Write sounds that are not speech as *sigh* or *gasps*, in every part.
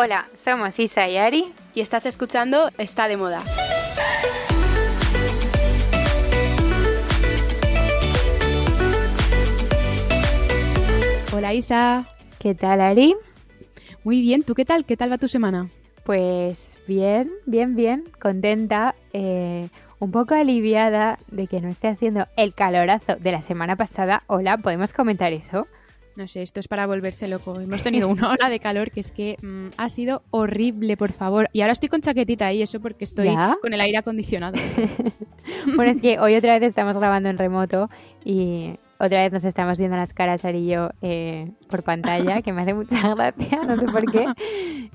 Hola, somos Isa y Ari y estás escuchando Está de Moda. Hola Isa. ¿Qué tal Ari? Muy bien, ¿tú qué tal? ¿Qué tal va tu semana? Pues bien, bien, bien, contenta, eh, un poco aliviada de que no esté haciendo el calorazo de la semana pasada. Hola, ¿podemos comentar eso? No sé, esto es para volverse loco. Hemos tenido una hora de calor que es que mm, ha sido horrible, por favor. Y ahora estoy con chaquetita y eso porque estoy con el aire acondicionado. *laughs* bueno, es que hoy otra vez estamos grabando en remoto y otra vez nos estamos viendo las caras Ari y yo eh, por pantalla, que me hace mucha gracia, no sé por qué.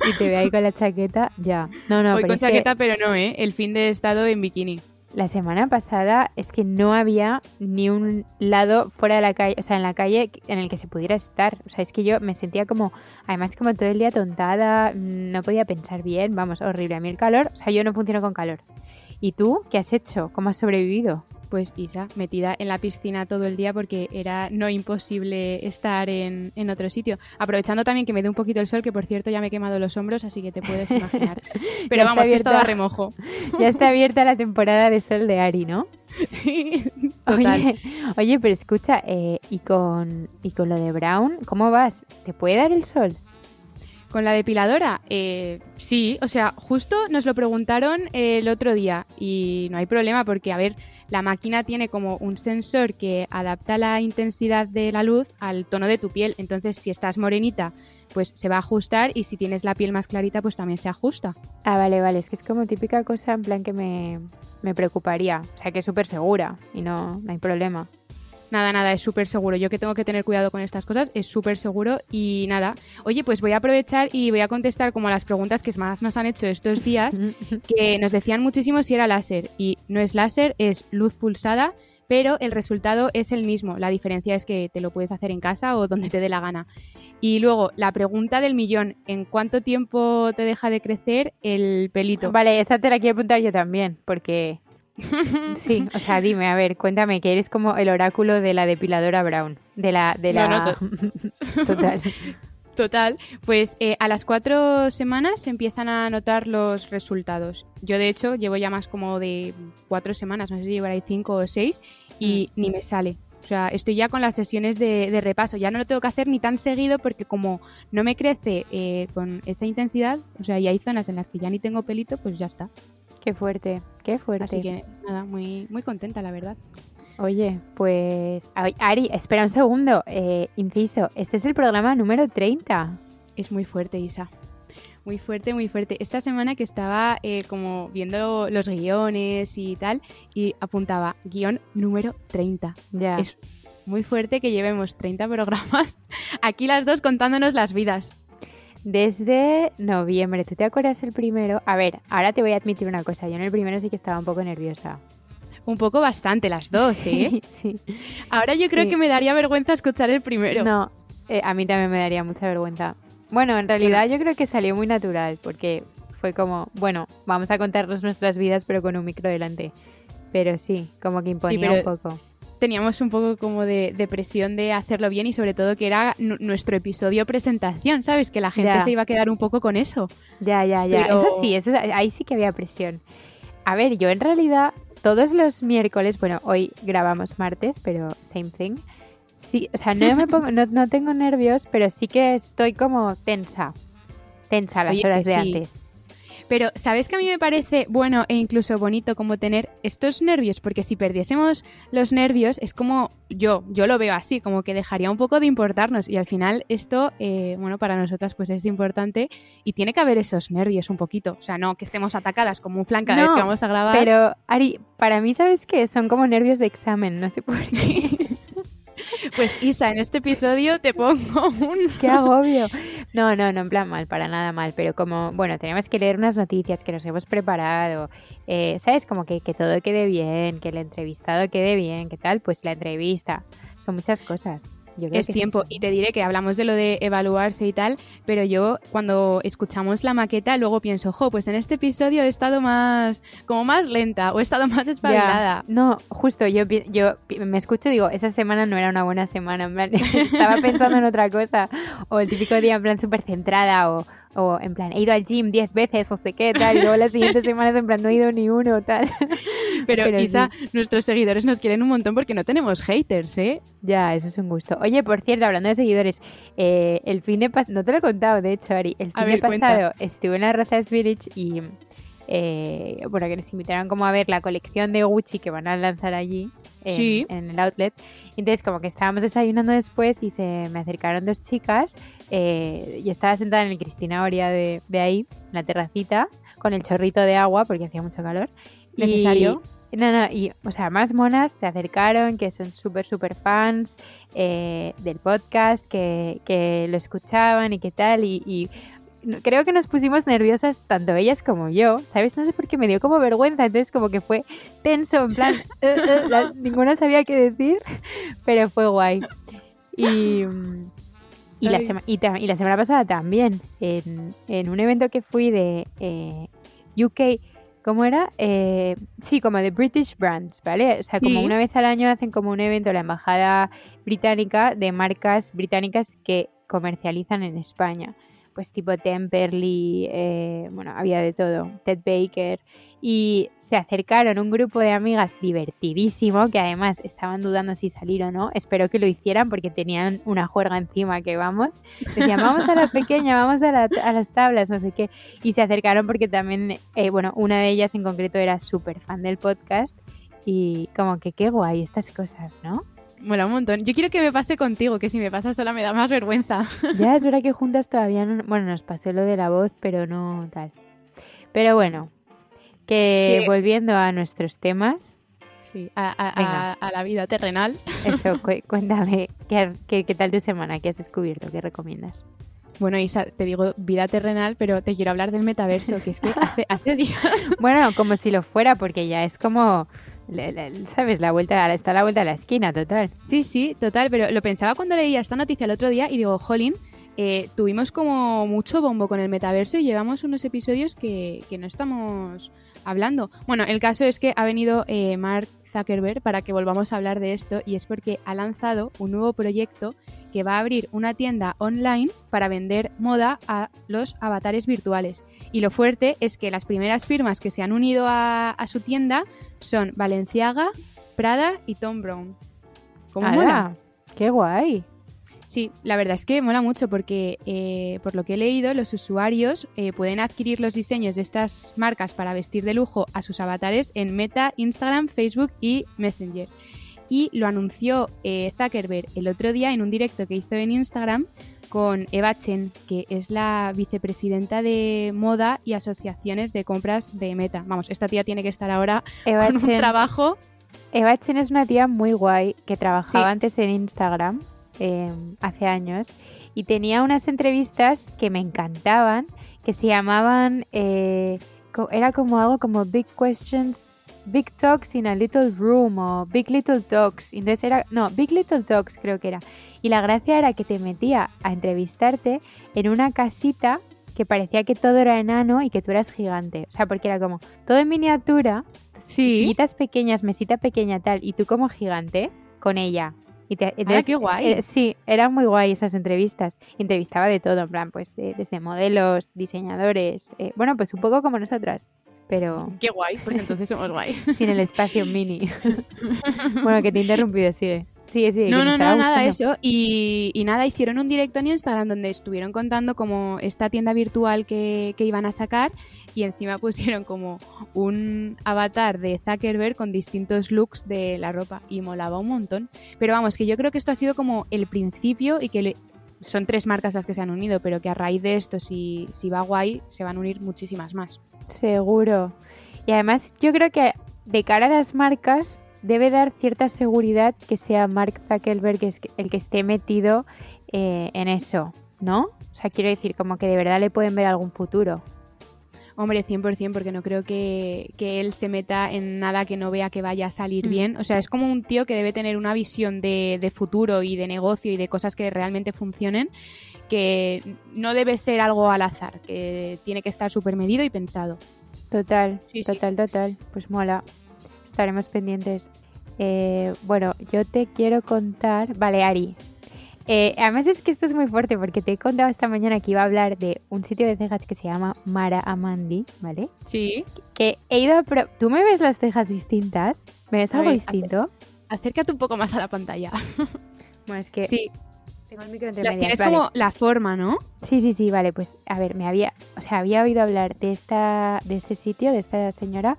Y te veo ahí con la chaqueta, ya. No, no, Voy con chaqueta, pero no, ¿eh? El fin de estado en bikini. La semana pasada es que no había ni un lado fuera de la calle, o sea, en la calle en el que se pudiera estar. O sea, es que yo me sentía como, además como todo el día tontada, no podía pensar bien, vamos, horrible. A mí el calor, o sea, yo no funciono con calor. ¿Y tú qué has hecho? ¿Cómo has sobrevivido? Pues Isa, metida en la piscina todo el día porque era no imposible estar en, otro sitio. Aprovechando también que me dé un poquito el sol, que por cierto ya me he quemado los hombros, así que te puedes imaginar. *laughs* Pero vamos, que estaba remojo. *laughs* Ya está abierta la temporada de sol de Ari, ¿no? *laughs* Sí. Oye, oye, pero escucha, eh, ¿y, con, ¿y con lo de Brown, cómo vas? ¿Te puede dar el sol? Con la depiladora, eh, sí, o sea, justo nos lo preguntaron el otro día y no hay problema porque, a ver, la máquina tiene como un sensor que adapta la intensidad de la luz al tono de tu piel. Entonces, si estás morenita, pues se va a ajustar y si tienes la piel más clarita, pues también se ajusta. Ah, vale, vale. Es que es como típica cosa en plan que me, me preocuparía. O sea, que es súper segura y no, no hay problema. Nada, nada, es súper seguro. Yo que tengo que tener cuidado con estas cosas, es súper seguro y nada. Oye, pues voy a aprovechar y voy a contestar como a las preguntas que más nos han hecho estos días, *laughs* que nos decían muchísimo si era láser y no es láser, es luz pulsada, pero el resultado es el mismo. La diferencia es que te lo puedes hacer en casa o donde te dé la gana. Y luego, la pregunta del millón, ¿en cuánto tiempo te deja de crecer el pelito? Vale, esa te la quiero preguntar yo también, porque Sí, o sea, dime, a ver, cuéntame, que eres como el oráculo de la depiladora Brown. De la. De la... *laughs* Total. Total, pues eh, a las cuatro semanas se empiezan a notar los resultados. Yo, de hecho, llevo ya más como de cuatro semanas, no sé si llevaré cinco o seis, y mm. ni me sale. O sea, estoy ya con las sesiones de, repaso. Ya no lo tengo que hacer ni tan seguido porque como no me crece eh, con esa intensidad, o sea, y hay zonas en las que ya ni tengo pelito, pues ya está. Qué fuerte, qué fuerte. Así que nada, muy, muy contenta, la verdad. Oye, pues Ari, espera un segundo. Eh, inciso, este es el programa número 30. Es muy fuerte, Isa. Muy fuerte, muy fuerte. Esta semana que estaba eh, como viendo los guiones y tal, y apuntaba guion número 30. Ya. Es muy fuerte que llevemos 30 programas *laughs* aquí las dos contándonos las vidas desde noviembre. ¿Tú te acuerdas el primero? A ver, ahora te voy a admitir una cosa. Yo en el primero sí que estaba un poco nerviosa. Un poco bastante las dos, *laughs* ¿eh? sí. Ahora yo creo que me daría vergüenza escuchar el primero. No, eh, a mí también me daría mucha vergüenza. Bueno, en realidad yo creo que salió muy natural porque fue como, bueno, vamos a contarnos nuestras vidas pero con un micro delante. Pero sí, como que imponía un poco teníamos un poco como de, presión de hacerlo bien y sobre todo que era nuestro episodio presentación, ¿sabes? Que la gente se iba a quedar un poco con eso. Ya, ya, ya. Eso sí, eso, ahí sí que había presión. A ver, yo en realidad todos los miércoles, bueno, hoy grabamos martes, pero same thing. Sí, o sea, no me pongo, *laughs* no, tengo nervios, pero sí que estoy como tensa. Tensa las horas de antes. Pero, ¿sabes que a mí me parece bueno e incluso bonito como tener estos nervios? Porque si perdiésemos los nervios, es como yo, yo lo veo así, como que dejaría un poco de importarnos. Y al final, esto, eh, bueno, para nosotras, pues es importante y tiene que haber esos nervios un poquito. O sea, no que estemos atacadas como un flan cada vez que vamos a grabar. Pero, Ari, para mí, ¿sabes qué? Son como nervios de examen, no sé por qué. *laughs* Pues Isa, en este episodio te pongo *laughs* un... ¡Qué agobio! No, no, no en plan mal, para nada mal, pero como, bueno, tenemos que leer unas noticias que nos hemos preparado, eh, ¿sabes? Como que, que todo quede bien, que el entrevistado quede bien, que tal, pues la entrevista, son muchas cosas es tiempo. y te diré que hablamos de lo de evaluarse y tal, pero yo cuando escuchamos la maqueta luego pienso, jo, pues en este episodio he estado más, como más lenta o he estado más espabilada. No, justo, yo, yo me escucho y digo, esa semana no era una buena semana, en plan, *laughs* estaba pensando en otra cosa, o el típico día en plan súper centrada, o, o en plan, he ido al gym 10 veces o sé qué, tal, y luego las siguientes *laughs* semanas en plan, no he ido ni uno, tal. Pero, quizá nuestros seguidores nos quieren un montón porque no tenemos haters, ¿eh? Ya, eso es un gusto. Oye, por cierto, hablando de seguidores, eh, el fin de pasado, no te lo he contado, de hecho, Ari, el fin de pasado estuve en la Razas Village y, eh, bueno, que nos invitaron como a ver la colección de Gucci que van a lanzar allí en, el outlet. Entonces, como que estábamos desayunando después y se me acercaron dos chicas. Eh, yo estaba sentada en el Cristina Oria de, ahí, en la terracita, con el chorrito de agua porque hacía mucho calor. Necesario. Y, no, no, y, o sea, más monas se acercaron, que son súper, súper fans eh, del podcast, que, que, lo escuchaban y qué tal. y creo que nos pusimos nerviosas tanto ellas como yo, ¿sabes? No sé por qué me dio como vergüenza, entonces como que fue tenso, en plan, *laughs* eh, eh, ninguna sabía qué decir, pero fue guay. Y, y, la, y, la, semana pasada también, en, un evento que fui de eh, UK, ¿cómo era? sí, como de British Brands, ¿vale? O sea, como una vez al año hacen como un evento la embajada británica de marcas británicas que comercializan en España pues tipo Temperley, eh, bueno, había de todo, Ted Baker, y se acercaron un grupo de amigas divertidísimo, que además estaban dudando si salir o no, espero que lo hicieran porque tenían una juerga encima que vamos, decían, vamos a la pequeña, vamos a, las tablas, no sé qué, y se acercaron porque también, eh, bueno, una de ellas en concreto era súper fan del podcast, y como que qué guay estas cosas, ¿no? Mola un montón. Yo quiero que me pase contigo, que si me pasa sola me da más vergüenza. *laughs* Ya, es verdad que juntas todavía no... Bueno, nos pasó lo de la voz, pero no tal. Pero bueno, que volviendo a nuestros temas... Sí, a, la vida terrenal. *laughs* Eso, cuéntame, ¿qué, ¿qué, tal tu semana? ¿Qué has descubierto? ¿Qué recomiendas? Bueno, Isa, te digo vida terrenal, pero te quiero hablar del metaverso, que es que *laughs* hace, hace días... Bueno, como si lo fuera, porque ya es como ¿Sabes? La vuelta, está la vuelta de la esquina, total. Sí, sí, total, pero lo pensaba cuando leía esta noticia el otro día y digo, jolín, eh, tuvimos como mucho bombo con el metaverso y llevamos unos episodios que, no estamos hablando. Bueno, el caso es que ha venido eh, Mark Zuckerberg para que volvamos a hablar de esto y es porque ha lanzado un nuevo proyecto que va a abrir una tienda online para vender moda a los avatares virtuales. Y lo fuerte es que las primeras firmas que se han unido a, su tienda son Valenciaga, Prada y Tom Brown. ¿Cómo mola? ¡Qué guay! Sí, la verdad es que mola mucho porque, eh, por lo que he leído, los usuarios eh, pueden adquirir los diseños de estas marcas para vestir de lujo a sus avatares en Meta, Instagram, Facebook y Messenger. Y lo anunció eh, Zuckerberg el otro día en un directo que hizo en Instagram con Eva Chen, que es la vicepresidenta de moda y asociaciones de compras de Meta. Vamos, esta tía tiene que estar ahora Eva con un trabajo. Eva Chen es una tía muy guay que trabajaba antes en Instagram Em, hace años y tenía unas entrevistas que me encantaban, que se llamaban, eh, era como algo como Big Questions, Big Talks in a Little Room o Big Little Talks. Entonces era, no, Big Little Talks creo que era. Y la gracia era que te metía a entrevistarte en una casita que parecía que todo era enano y que tú eras gigante. O sea, porque era como todo en miniatura, sí. pequeñas, mesita pequeña tal, y tú como gigante con ella. Y qué guay. Eh, sí, eran muy guay esas entrevistas. Entrevistaba de todo, en plan, pues eh, desde modelos, diseñadores, eh, bueno, pues un poco como nosotras. Pero... Qué guay, pues entonces somos guay. *laughs* Sin el espacio mini. *laughs* bueno, que te he interrumpido, sigue. Sí, sí, no, no, no, nada, eso. Y, y, nada, hicieron un directo en Instagram donde estuvieron contando como esta tienda virtual que, que iban a sacar y encima pusieron como un avatar de Zuckerberg con distintos looks de la ropa y molaba un montón. Pero vamos, que yo creo que esto ha sido como el principio y que son tres marcas las que se han unido, pero que a raíz de esto, si, si va guay, se van a unir muchísimas más. Seguro. Y además yo creo que de cara a las marcas debe dar cierta seguridad que sea Mark Zuckerberg el que esté metido eh, en eso, ¿no? O sea, quiero decir, como que de verdad le pueden ver algún futuro. Hombre, 100%, porque no creo que, él se meta en nada que no vea que vaya a salir mm. bien. O sea, es como un tío que debe tener una visión de, futuro y de negocio y de cosas que realmente funcionen, que no debe ser algo al azar, que tiene que estar súper medido y pensado. Total, total, total. Pues mola. Estaremos pendientes. Eh, bueno, yo te quiero contar. Vale, Ari. Eh, además es que esto es muy fuerte porque te he contado esta mañana que iba a hablar de un sitio de cejas que se llama Mara Amandi, ¿vale? Sí. Que he ido a... ¿Tú me ves las cejas distintas? ¿Me ves algo distinto? Acércate un poco más a la pantalla. *laughs* Bueno, es que... Sí. Tengo el micro entre Las medias, tienes vale. como la forma, ¿no? Sí, sí, sí, vale, pues a ver, me había, o sea, había oído hablar de esta, de este sitio, de esta señora,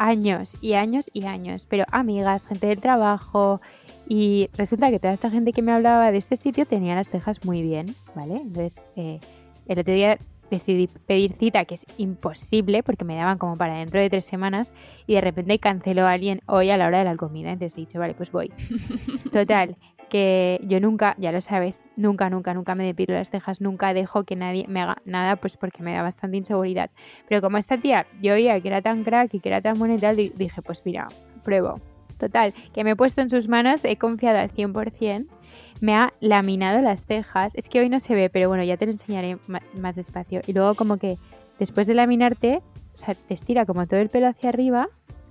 años y años y años, pero amigas, gente del trabajo, y resulta que toda esta gente que me hablaba de este sitio tenía las cejas muy bien, ¿vale? Entonces, eh, el otro día decidí pedir cita, que es imposible, porque me daban como para dentro de tres semanas, y de repente canceló a alguien hoy a la hora de la comida, entonces he dicho, vale, pues voy. *laughs* Total, que yo nunca, ya lo sabes, nunca, nunca, nunca me depilo las cejas, nunca dejo que nadie me haga nada, pues porque me da bastante inseguridad. Pero como esta tía, yo oía que era tan crack y que era tan buena y tal, di- dije, pues mira, pruebo. Total, que me he puesto en sus manos, he confiado al 100%, me ha laminado las cejas, es que hoy no se ve, pero bueno, ya te lo enseñaré más despacio. Y luego como que después de laminarte, o sea, te estira como todo el pelo hacia arriba,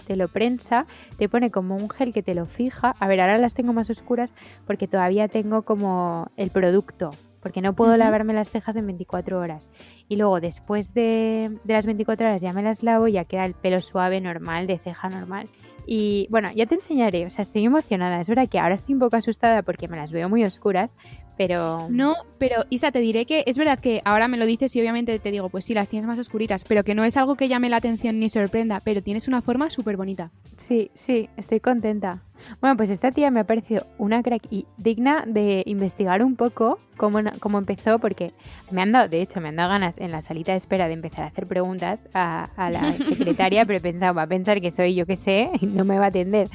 te lo prensa, te pone como un gel que te lo fija. A ver, ahora las tengo más oscuras porque todavía tengo como el producto, porque no puedo lavarme las cejas en 24 horas. Y luego después de, de las 24 horas ya me las lavo y ya queda el pelo suave, normal, de ceja normal. Y bueno, ya te enseñaré, o sea, estoy emocionada. Es verdad que ahora estoy un poco asustada porque me las veo muy oscuras, pero... No, pero Isa, te diré que es verdad que ahora me lo dices y obviamente te digo, pues sí, las tienes más oscuritas, pero que no es algo que llame la atención ni sorprenda, pero tienes una forma súper bonita. Sí, sí, estoy contenta. Bueno, pues esta tía me ha parecido una crack y digna de investigar un poco cómo, cómo empezó, porque me han dado, de hecho, me han dado ganas en la salita de espera de empezar a hacer preguntas a, a la *laughs* secretaria, pero he pensado, va a pensar que soy yo que sé y no me va a atender.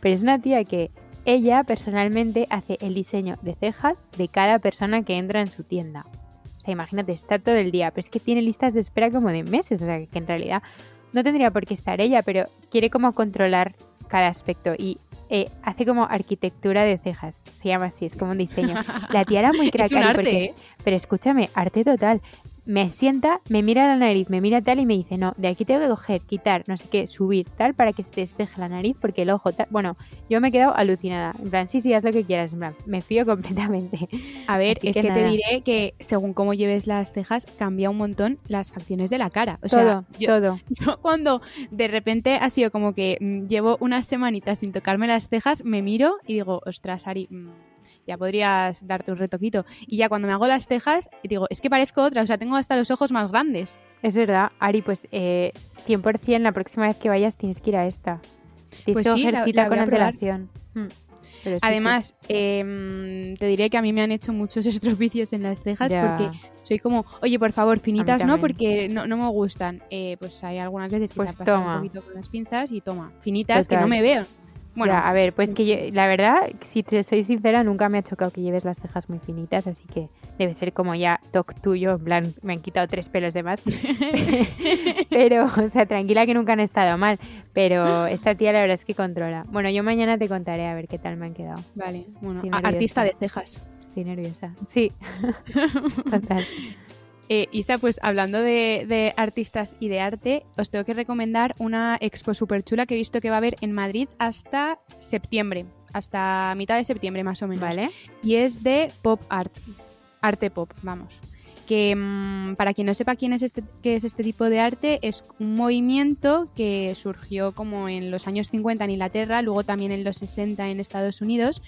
Pero es una tía que ella personalmente hace el diseño de cejas de cada persona que entra en su tienda. O sea, imagínate, está todo el día, pero es que tiene listas de espera como de meses, o sea, que en realidad no tendría por qué estar ella, pero quiere como controlar cada aspecto y eh, hace como arquitectura de cejas, se llama así, es como un diseño. La tía era muy *laughs* crack, porque- ¿eh? pero escúchame, arte total. Me sienta, me mira la nariz, me mira tal y me dice, no, de aquí tengo que coger, quitar, no sé qué, subir, tal, para que se te despeje la nariz, porque el ojo, tal. Bueno, yo me he quedado alucinada. En plan, sí, sí, haz lo que quieras, en plan, me fío *laughs* completamente. A ver, Así es que que, te diré que según cómo lleves las cejas, cambia un montón las facciones de la cara. O sea, todo, yo, todo. *laughs* yo cuando de repente ha sido como que mm, llevo unas semanitas sin tocarme las cejas, me miro y digo, ostras, Ari, mm, ya podrías darte un retoquito. Y ya cuando me hago las cejas, digo, es que parezco otra, o sea, tengo hasta los ojos más grandes. Es verdad, Ari, pues eh, 100% la próxima vez que vayas tienes que ir a esta. Tienes Pues sí, la- la con antelación. Mm, sí. Además, em, te diré que a mí me han hecho muchos *laughs* estropicios en las cejas Ya. porque soy como, oye, por favor, finitas no, porque no, no me gustan. Eh, pues hay algunas veces que Pues se toma. un poquito con las pinzas y toma, finitas que no me veo. Bueno, Ya, a ver, pues que yo, la verdad, si te soy sincera, nunca me ha chocado que lleves las cejas muy finitas, así que debe ser como ya toc tuyo, en plan, me han quitado tres pelos de más. *laughs* pero, o sea, tranquila que nunca han estado mal, pero esta tía la verdad es que controla. Bueno, yo mañana te contaré a ver qué tal me han quedado. vale, bueno, artista de cejas. Estoy nerviosa. Sí, *laughs* total. Eh, Isa, pues hablando de, de artistas y de arte, os tengo que recomendar una expo súper chula que he visto que va a haber en Madrid hasta septiembre, hasta mitad de septiembre más o menos. ¿Vale? y es de pop art, arte pop, vamos. Que mm, para quien no sepa quién es este, qué es este tipo de arte, es un movimiento que surgió como en los años 50 en Inglaterra, luego también en los 60 en Estados Unidos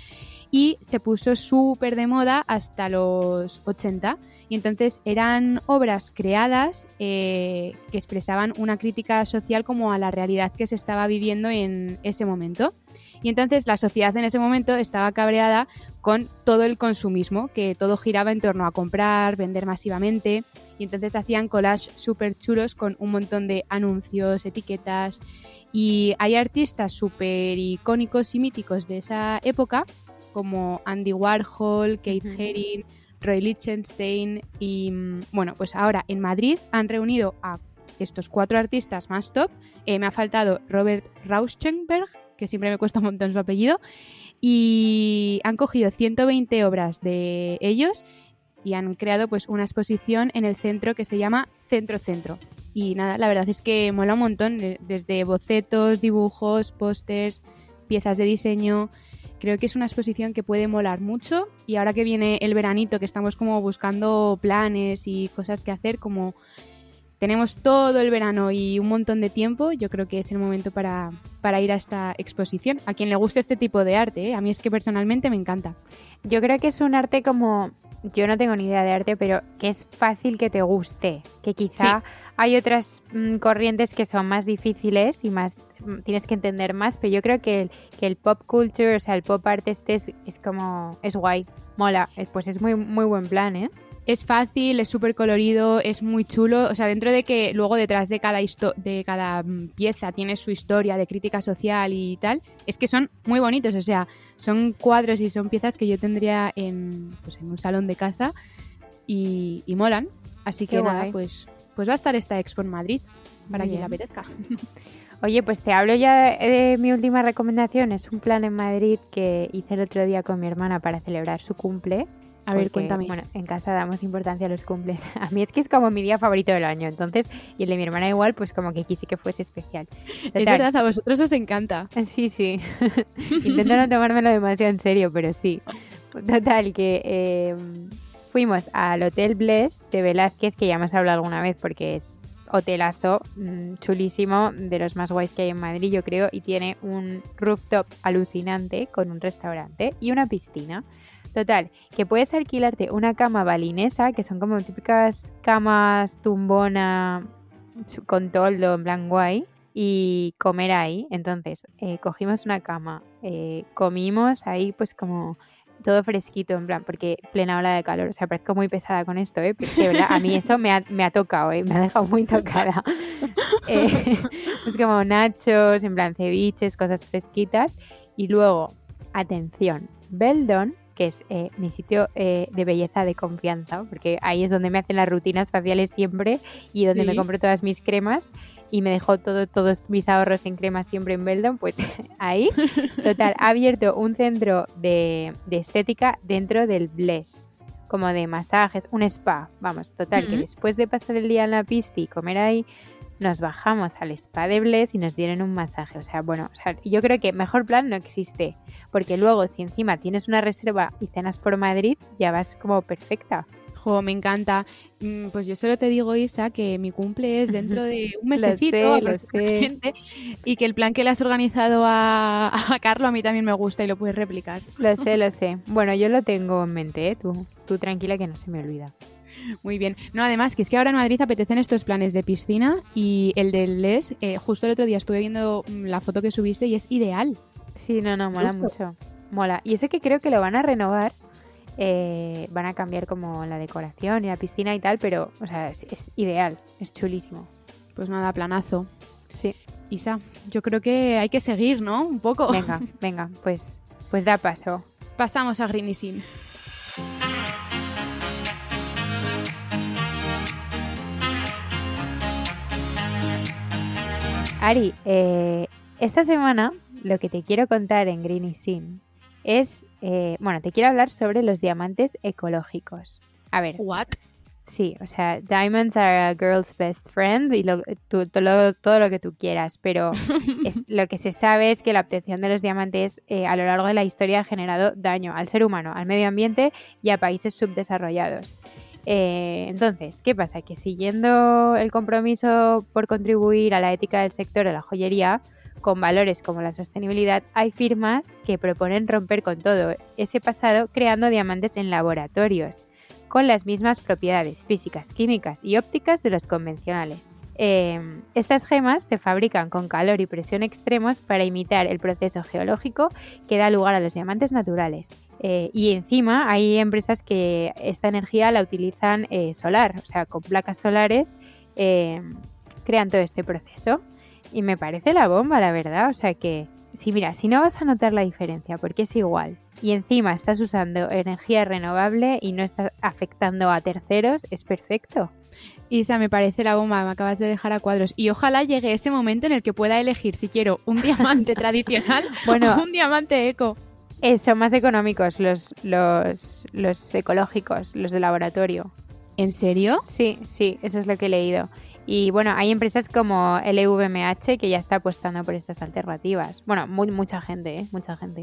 y se puso súper de moda hasta los 80. Y entonces eran obras creadas eh, que expresaban una crítica social como a la realidad que se estaba viviendo en ese momento. Y entonces la sociedad en ese momento estaba cabreada con todo el consumismo, que todo giraba en torno a comprar, vender masivamente. Y entonces hacían collages súper chulos con un montón de anuncios, etiquetas. Y hay artistas súper icónicos y míticos de esa época, como Andy Warhol, Kate Ujú. Haring, Roy Lichtenstein. Y bueno, pues ahora en Madrid han reunido a estos cuatro artistas más top. Eh, me ha faltado Robert Rauschenberg, que siempre me cuesta un montón su apellido. Y han cogido 120 obras de ellos y han creado pues una exposición en el centro que se llama Centro Centro. Y nada, la verdad es que mola un montón, de- desde bocetos, dibujos, pósters, piezas de diseño, creo que es una exposición que puede molar mucho y ahora que viene el veranito, que estamos como buscando planes y cosas que hacer, como tenemos todo el verano y un montón de tiempo, yo creo que es el momento para, para ir a esta exposición. A quien le guste este tipo de arte, ¿eh? a mí es que personalmente me encanta. Yo creo que es un arte como, yo no tengo ni idea de arte, pero que es fácil que te guste, que quizá hay otras mm, corrientes que son más difíciles y más mm, tienes que entender más, pero yo creo que el, que el pop culture, o sea, el pop art este es, es como, es guay, mola, pues es muy, muy buen plan, ¿eh? es fácil, es súper colorido, es muy chulo. O sea, dentro de que luego detrás de cada, de cada mm, pieza tiene su historia de crítica social y tal, es que son muy bonitos. O sea, son cuadros y son piezas que yo tendría en, pues, en un salón de casa y, molan. Así que nada, pues, pues va a estar esta expo en Madrid para quien le apetezca. *laughs* Oye, pues te hablo ya de mi última recomendación. Es un plan en Madrid que hice el otro día con mi hermana para celebrar su cumple a ver, cuéntame. Bueno, en casa damos importancia a los cumples. *laughs* A mí es que es como mi día favorito del año, entonces, y el de mi hermana igual, pues como que quise que fuese especial. es verdad, a vosotros os encanta. *laughs* Sí, sí. Intento no tomármelo demasiado en serio, pero sí. Total, que em, fuimos al Hotel Bless de Velázquez, que ya hemos hablado alguna vez porque es hotelazo mm, chulísimo, de los más guays que hay en Madrid, yo creo, y tiene un rooftop alucinante con un restaurante y una piscina. Total, que puedes alquilarte una cama balinesa, que son como típicas camas tumbona con toldo en guay, y comer ahí. Entonces, eh, cogimos una cama, eh, comimos ahí pues como todo fresquito, en plan, porque plena ola de calor. O sea, parezco muy pesada con esto, ¿eh? Porque, a mí eso me ha, me ha tocado, ¿eh? Me ha dejado muy tocada. *laughs* eh, pues como nachos, en plan ceviches, cosas fresquitas. Y luego, atención, Beldon que es eh, mi sitio eh, de belleza de confianza, porque ahí es donde me hacen las rutinas faciales siempre y donde me compro todas mis cremas y me dejo todo, todos mis ahorros en cremas siempre en Beldon, pues *laughs* ahí, total, ha abierto un centro de, estética dentro del Bless, como de masajes, un spa, vamos, total, que después de pasar el día en la pista y comer ahí, nos bajamos al spa de Bless y nos dieron un masaje. O sea, bueno, yo creo que mejor plan no existe. Porque luego, si encima tienes una reserva y cenas por Madrid, ya vas como perfecta. Jo, me encanta. Mm, pues yo solo te digo, Isa, que mi cumple es *laughs* dentro de un mesecito. lo sé, Y que el plan que le has organizado a, a Carlos a mí también me gusta y lo puedes replicar. Lo sé, lo sé. Bueno, yo lo tengo en mente, ¿eh? Tú, tú tranquila que no se me olvida. Muy bien. No, además, que es que ahora en Madrid apetecen estos planes de piscina y el del Les, eh, justo el otro día estuve viendo mm, la foto que subiste y es ideal. Sí, no, no, mola mucho. Mola. Y ese que creo que lo van a renovar. Eh, van a cambiar como la decoración y la piscina y tal, pero, o sea, es, es ideal, es chulísimo. Pues nada, planazo. Sí. Isa, yo creo que hay que seguir, ¿no? Un poco. Venga, *laughs* venga, pues, pues da paso. Pasamos a Greeny Sin. Ari, eh, esta semana lo que te quiero contar en Greeny Sin es, eh, bueno, te quiero hablar sobre los diamantes ecológicos. A ver. ¿What? Sí, o sea, diamonds are a girl's best friend y todo, lo que tú quieras, pero *laughs* es, lo que se sabe es que la obtención de los diamantes eh, a lo largo de la historia ha generado daño al ser humano, al medio ambiente y a países subdesarrollados. Eh, entonces, ¿qué pasa? Que siguiendo el compromiso por contribuir a la ética del sector de la joyería, con valores como la sostenibilidad, hay firmas que proponen romper con todo ese pasado creando diamantes en laboratorios, con las mismas propiedades físicas, químicas y ópticas de los convencionales. Em, estas gemas se fabrican con calor y presión extremos para imitar el proceso geológico que da lugar a los diamantes naturales. Eh, y encima hay empresas que esta energía la utilizan eh, solar, o sea, con placas solares eh, crean todo este proceso. Y me parece la bomba, la verdad. O sea que, si mira, si no vas a notar la diferencia, porque es igual, y encima estás usando energía renovable y no estás afectando a terceros, es perfecto. Isa, me parece la bomba, me acabas de dejar a cuadros. Y ojalá llegue ese momento en el que pueda elegir si quiero un *laughs* diamante tradicional bueno, o un diamante eco. Eh, son más económicos los, los, los ecológicos, los de laboratorio. ¿En serio? Sí, sí, eso es lo que he leído. Y bueno, hay empresas como LVMH que ya está apostando por estas alternativas. Bueno, muy, mucha gente, ¿eh? Mucha gente.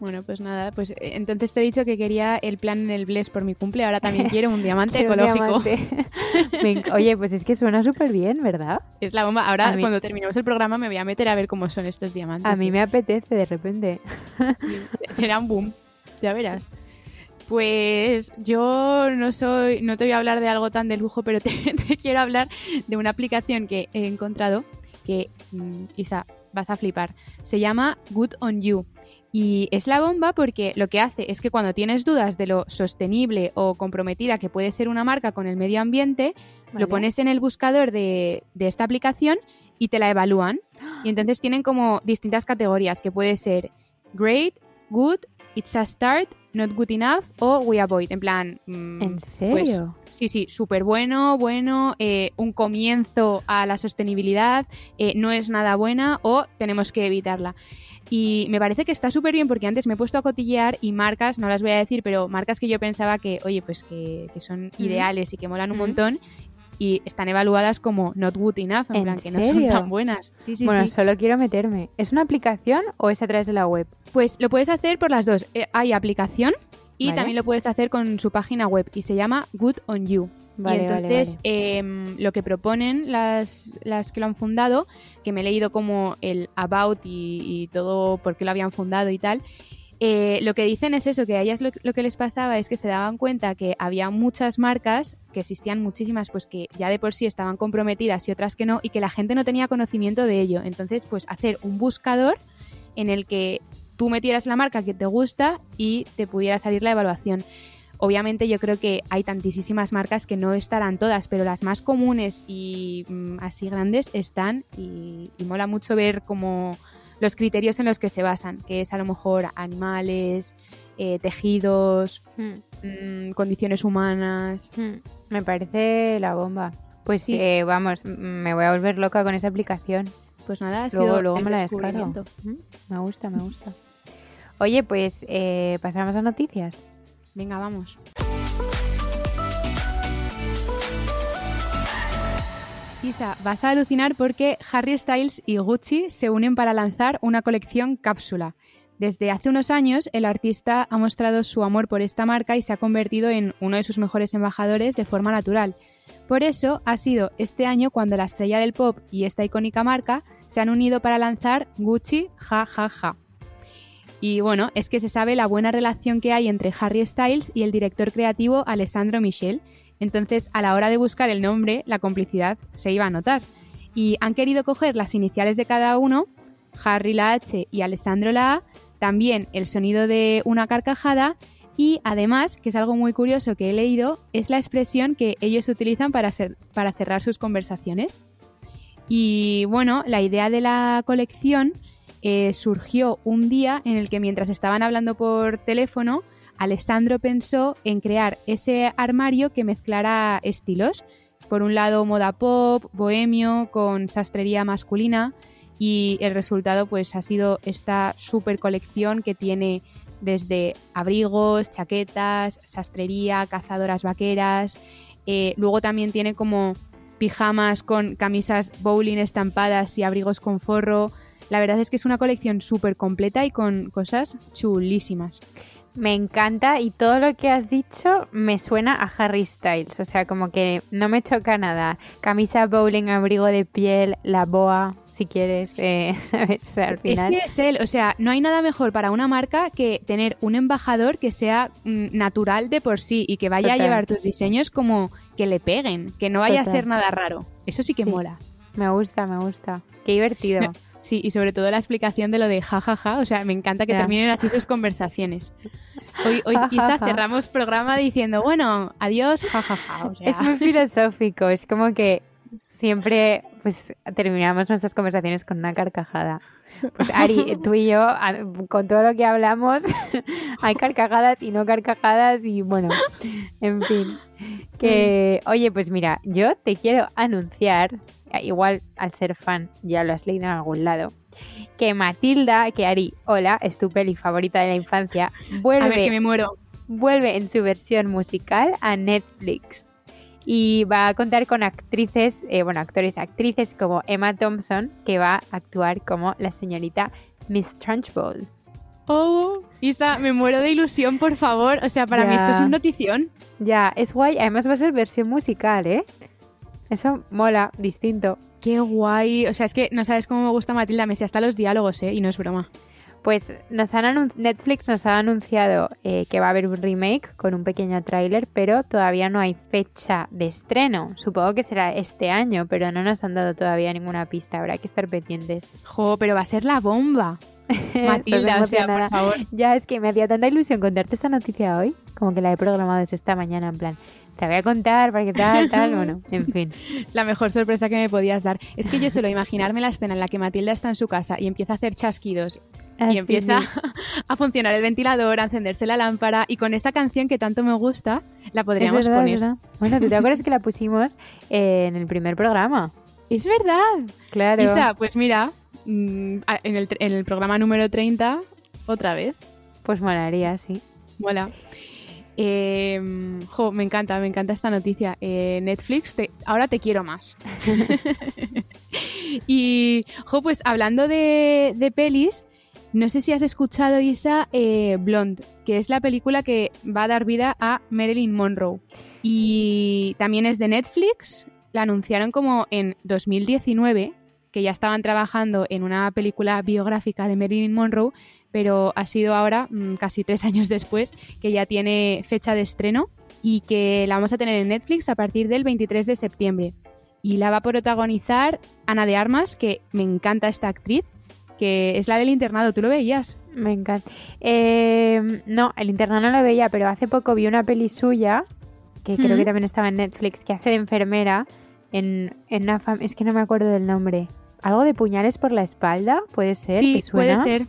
Bueno, pues nada, pues eh, entonces te he dicho que quería el plan en el Bless por mi cumple, ahora también *laughs* quiero un diamante Quiero un ecológico. diamante. *laughs* Oye, pues es que suena súper bien, ¿verdad? Es la bomba. Ahora, mí- cuando terminemos el programa, me voy a meter a ver cómo son estos diamantes. A mí me apetece de repente. *laughs* Será un boom, ya verás. Pues yo no soy, no te voy a hablar de algo tan de lujo, pero te, *laughs* te quiero hablar de una aplicación que he encontrado que, mm, Isa, vas a flipar. Se llama Good on You. Y es la bomba porque lo que hace es que cuando tienes dudas de lo sostenible o comprometida que puede ser una marca con el medio ambiente, Vale. lo pones en el buscador de, de esta aplicación y te la evalúan. Y *gasps* entonces tienen como distintas categorías que puede ser great, good, it's a start, not good enough o we avoid. En plan, mm, ¿En serio? Sí, sí, súper bueno, bueno, eh, un comienzo a la sostenibilidad, eh, no es nada buena o tenemos que evitarla. Y me parece que está súper bien porque antes me he puesto a cotillear y marcas, no las voy a decir, pero marcas que yo pensaba que, oye, pues que, que son ideales y que molan un montón y están evaluadas como not good enough, en, ¿En plan que no son serio? tan buenas. Sí, sí, bueno, sí. solo quiero meterme. ¿Es una aplicación o es a través de la web? Pues lo puedes hacer por las dos. Eh, hay aplicación y Vale. también lo puedes hacer con su página web y se llama Good on You. Vale, y entonces vale. em, lo que proponen las, las que lo han fundado, que me he leído como el about y, y todo por qué lo habían fundado y tal, eh, lo que dicen es eso, que a ellas lo, que les pasaba es que se daban cuenta que había muchas marcas, que existían muchísimas, pues que ya de por sí estaban comprometidas y otras que no, y que la gente no tenía conocimiento de ello. Entonces, pues hacer un buscador en el que tú metieras la marca que te gusta y te pudiera salir la evaluación. Obviamente yo creo que hay tantísimas marcas que no estarán todas, pero las más comunes y mm, así grandes están y, mola mucho ver como los criterios en los que se basan, que es a lo mejor animales, eh, tejidos, Hmm, mm, condiciones humanas. hmm. Me parece la bomba. Pues Sí. eh, vamos, me voy a volver loca con esa aplicación. Pues nada, ha Luego, sido luego el me la descargo. Mm, Me gusta, me gusta. *laughs* Oye, pues eh, pasamos a noticias. Venga, vamos. Isa, vas a alucinar porque Harry Styles y Gucci se unen para lanzar una colección cápsula. Desde hace unos años, el artista ha mostrado su amor por esta marca y se ha convertido en uno de sus mejores embajadores de forma natural. Por eso ha sido este año cuando la estrella del pop y esta icónica marca se han unido para lanzar Gucci Ja Ja Ja. Y bueno, es que se sabe la buena relación que hay entre Harry Styles y el director creativo Alessandro Michel. Entonces, a la hora de buscar el nombre, la complicidad se iba a notar. Y han querido coger las iniciales de cada uno, Harry la H y Alessandro la A, también el sonido de una carcajada y además, que es algo muy curioso que he leído, es la expresión que ellos utilizan para, cerrar sus conversaciones. Y bueno, la idea de la colección eh, surgió un día en el que mientras estaban hablando por teléfono, Alessandro pensó en crear ese armario que mezclara estilos. Por un lado, moda pop, bohemio, con sastrería masculina. Y el resultado, pues, ha sido esta super colección que tiene desde abrigos, chaquetas, sastrería, cazadoras vaqueras. eh, luego también tiene como pijamas con camisas bowling estampadas y abrigos con forro. La verdad es que es una colección súper completa y con cosas chulísimas. Me encanta y todo lo que has dicho me suena a Harry Styles. O sea, como que no me choca nada. Camisa bowling, abrigo de piel, la boa, si quieres, eh, *laughs* ¿sabes? O sea, al final. Es que es él, o sea, no hay nada mejor para una marca que tener un embajador que sea mm, natural de por sí y que vaya Total. a llevar tus diseños como que le peguen, que no vaya Total. a ser nada raro. Eso sí que Sí. mola. Me gusta, me gusta. Qué divertido. Sí, y sobre todo la explicación de lo de jajaja, o sea, me encanta que Ya. terminen así sus conversaciones. Hoy, hoy *laughs* Ja, ja, Isa, ja. cerramos programa diciendo, bueno, adiós, jajaja. O sea, Es muy filosófico, es como que siempre pues terminamos nuestras conversaciones con una carcajada. Pues Ari, *laughs* tú y yo, con todo lo que hablamos, *laughs* hay carcajadas y no carcajadas y bueno, en fin. Que, oye, pues mira, yo te quiero anunciar, igual al ser fan ya lo has leído en algún lado, que Matilda, que Ari, hola, es tu peli favorita de la infancia, vuelve a ver, que me muero. vuelve en su versión musical a Netflix. Y va a contar con actrices, eh, bueno, actores y actrices como Emma Thompson, que va a actuar como la señorita Miss Trunchbull. Oh, Isa, me muero de ilusión, por favor. O sea, para mí esto es una notición. Ya, es guay. Además va a ser versión musical, ¿eh? Eso mola, distinto. Qué guay. O sea, es que no sabes cómo me gusta Matilda Me sé hasta los diálogos, ¿eh? Y no es broma. Pues nos han Netflix nos ha anunciado eh, que va a haber un remake con un pequeño tráiler, pero todavía no hay fecha de estreno. Supongo que será este año, pero no nos han dado todavía ninguna pista. Habrá que estar pendientes. Jo, pero va a ser la bomba. *laughs* Matilda, o sea, por favor. Ya es que me hacía tanta ilusión contarte esta noticia hoy, como que la he programado desde esta mañana, en plan, te voy a contar para que tal, tal, bueno, *laughs* en fin. La mejor sorpresa que me podías dar. Es que yo suelo imaginarme la escena en la que Matilda está en su casa y empieza a hacer chasquidos y ah, empieza *laughs* a funcionar el ventilador, a encenderse la lámpara y con esa canción que tanto me gusta la podríamos poner. Bueno, ¿tú te acuerdas que la pusimos en el primer programa? Es verdad. Claro. Isa, pues mira, en el, en el programa número 30, otra vez. Pues molaría, sí. Mola. Eh, jo, me encanta, me encanta esta noticia. Eh, Netflix, ahora te quiero más. *laughs* y, jo, pues hablando de, de, pelis, no sé si has escuchado, Isa, eh, Blonde, que es la película que va a dar vida a Marilyn Monroe. Y también es de Netflix. La anunciaron como en 2019, que ya estaban trabajando en una película biográfica de Marilyn Monroe, pero ha sido ahora, mm, casi tres *laughs* años después, que ya tiene fecha de estreno y que la vamos a tener en Netflix a partir del 23 de septiembre. Y la va a protagonizar Ana de Armas, que me encanta esta actriz que es la del internado. ¿Tú lo veías? Me encanta. Eh, no, el internado no lo veía, pero hace poco vi una peli suya, que creo que también estaba en Netflix, que hace de enfermera en, en una Es que no me acuerdo del nombre. ¿Algo de puñales por la espalda? ¿Puede ser? Sí, puede ser.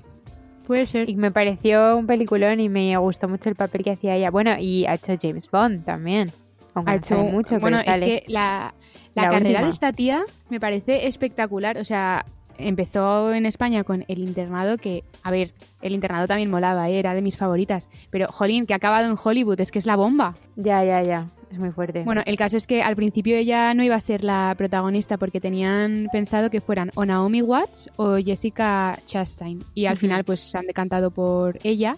Puede ser. Y me pareció un peliculón y me gustó mucho el papel que hacía ella. Bueno, y ha hecho James Bond también. ha hecho mucho, bueno, es que la, la, carrera de esta tía me parece espectacular. O sea, empezó en España con El Internado, que, a ver, El Internado también molaba, ¿eh? era de mis favoritas. Pero, jolín, que ha acabado en Hollywood, es que es la bomba. Ya, ya, ya. Es muy fuerte. Bueno, el caso es que al principio ella no iba a ser la protagonista porque tenían pensado que fueran o Naomi Watts o Jessica Chastain. Y al final, pues se han decantado por ella.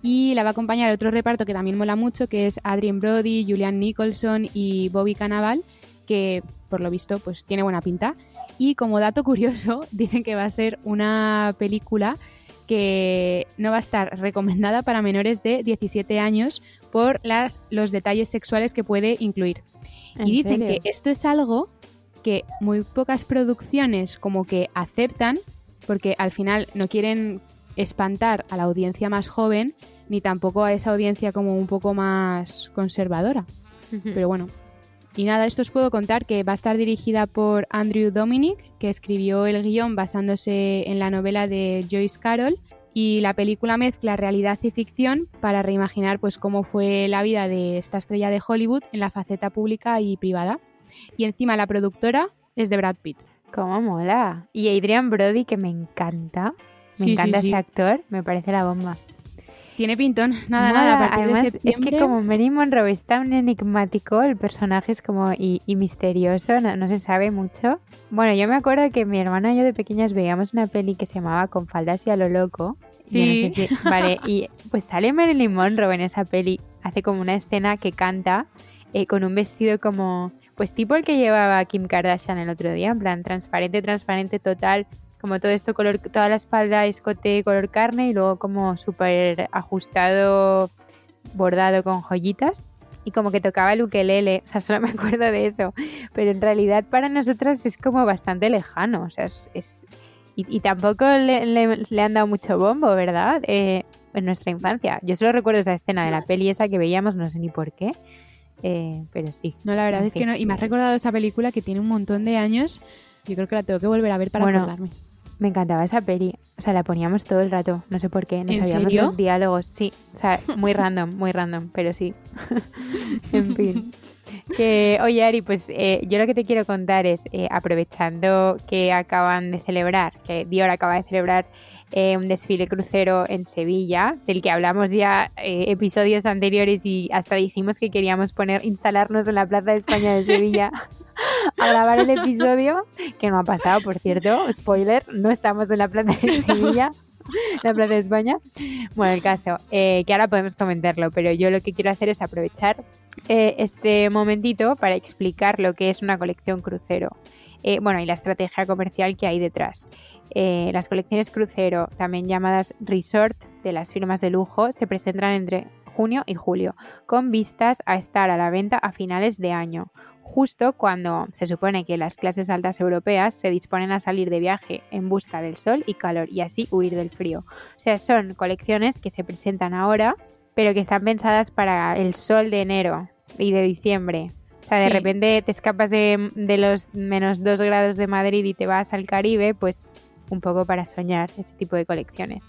Y la va a acompañar otro reparto que también mola mucho, que es Adrien Brody, Julian Nicholson y Bobby Cannavale, que por lo visto pues tiene buena pinta. Y como dato curioso, *laughs* dicen que va a ser una película que no va a estar recomendada para menores de 17 años por las, los detalles sexuales que puede incluir. Y dicen que esto es algo que muy pocas producciones como que aceptan porque al final no quieren espantar a la audiencia más joven ni tampoco a esa audiencia como un poco más conservadora. Pero bueno, y nada, esto os puedo contar que va a estar dirigida por Andrew Dominic, que escribió el guion basándose en la novela de Joyce Carol. Y la película mezcla realidad y ficción para reimaginar pues cómo fue la vida de esta estrella de Hollywood en la faceta pública y privada. Y encima la productora es de Brad Pitt. ¡Cómo mola! Y Adrian Brody, que me encanta. Me encanta ese actor, me parece la bomba. Tiene pintón, nada, nada. además, es que como Mary Monroe es tan enigmático, el personaje es como y, misterioso, no, se sabe mucho. Bueno, yo me acuerdo que mi hermana y yo de pequeñas veíamos una peli que se llamaba Con faldas y a lo loco. Sí. vale, y pues sale Marilyn Monroe en esa peli, hace como una escena que canta eh, con un vestido como, pues tipo el que llevaba Kim Kardashian el otro día, en plan transparente, transparente total, como todo esto color, toda la espalda escote color carne y luego como súper ajustado, bordado con joyitas y como que tocaba el ukelele, o sea, solo me acuerdo de eso, pero en realidad para nosotras es como bastante lejano, o sea, es... y, tampoco le, han dado mucho bombo, ¿verdad? Eh, en nuestra infancia. Yo solo recuerdo esa escena de la peli esa que veíamos, no sé ni por qué, eh, pero sí. No, la verdad es que no, y me ha recordado esa película que tiene un montón de años, yo creo que la tengo que volver a ver para acordarme. Me encantaba esa peli. O sea, la poníamos todo el rato. No sé por qué. Nos sabíamos los diálogos. Sí. O sea, *laughs* muy random, muy random, pero sí. *laughs* en fin. Que, oye, Ari, pues eh, yo lo que te quiero contar es, eh, aprovechando que acaban de celebrar, que Dior acaba de celebrar eh, un desfile crucero en Sevilla, del que hablamos ya episodios anteriores y hasta dijimos que queríamos poner, instalarnos en la Plaza de España de Sevilla *laughs* a grabar el episodio, que no ha pasado, por cierto. Spoiler, no estamos en la planta de *laughs* Sevilla. la Plaza de España. Bueno, el caso, eh, que ahora podemos comentarlo, pero yo lo que quiero hacer es aprovechar eh, este momentito para explicar lo que es una colección crucero. Eh, bueno, y la estrategia comercial que hay detrás. las colecciones crucero, también llamadas resort de las firmas de lujo, se presentan entre junio y julio, con vistas a estar a la venta a finales de año, justo cuando se supone que las clases altas europeas se disponen a salir de viaje en busca del sol y calor y así huir del frío. O sea, son colecciones que se presentan ahora, pero que están pensadas para el sol de enero y de diciembre. O sea, de repente te escapas de, los menos 2 grados de Madrid y te vas al Caribe, pues un poco para soñar ese tipo de colecciones.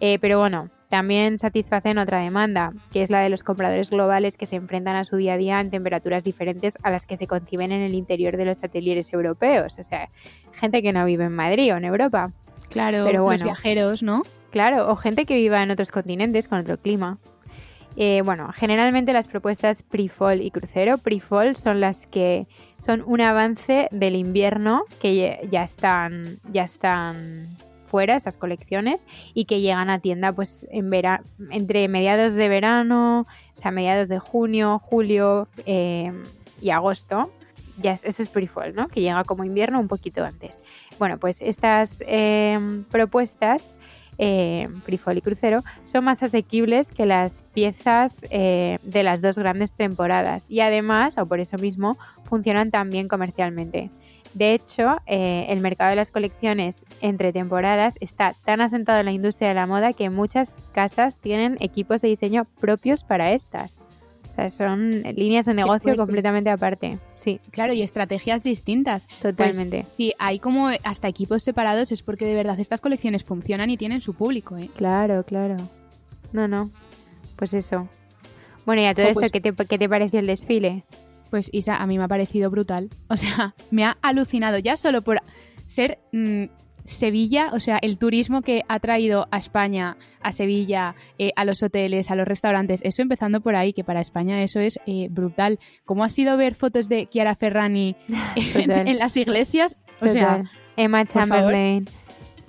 Eh, pero bueno, también satisfacen otra demanda, que es la de los compradores globales que se enfrentan a su día a día en temperaturas diferentes a las que se conciben en el interior de los atelieres europeos. O sea, gente que no vive en Madrid o en Europa. Claro, pero bueno, los viajeros, ¿no? Claro, o gente que viva en otros continentes con otro clima. Eh, bueno, generalmente las propuestas pre-fall y crucero, pre-fall son las que son un avance del invierno que ya están, ya están fuera, esas colecciones, y que llegan a tienda pues en entre mediados de verano, o sea, mediados de junio, julio eh, y agosto. Ya es, ese es pre-fall, ¿no? Que llega como invierno un poquito antes. Bueno, pues estas eh, propuestas eh, y crucero son más asequibles que las piezas eh, de las dos grandes temporadas y además, o por eso mismo, funcionan también comercialmente. De hecho, eh, el mercado de las colecciones entre temporadas está tan asentado en la industria de la moda que muchas casas tienen equipos de diseño propios para estas. O sea, son líneas de negocio completamente aparte. Sí. Claro, y estrategias distintas. Pues, Totalmente. sí, hay como hasta equipos separados, es porque de verdad estas colecciones funcionan y tienen su público, ¿eh? Claro, claro. No, no. Pues eso. Bueno, y a todo esto, pues ¿qué, te, ¿qué te pareció el desfile? Pues Isa, a mí me ha parecido brutal. O sea, me ha alucinado ya solo por ser mm, Sevilla, o sea, el turismo que ha traído a España, a Sevilla, eh, a los hoteles, a los restaurantes, eso empezando por ahí, que para España eso es eh, brutal. ¿Cómo ha sido ver fotos de Chiara Ferrani *laughs* en, las iglesias? O sea, Emma Chamberlain.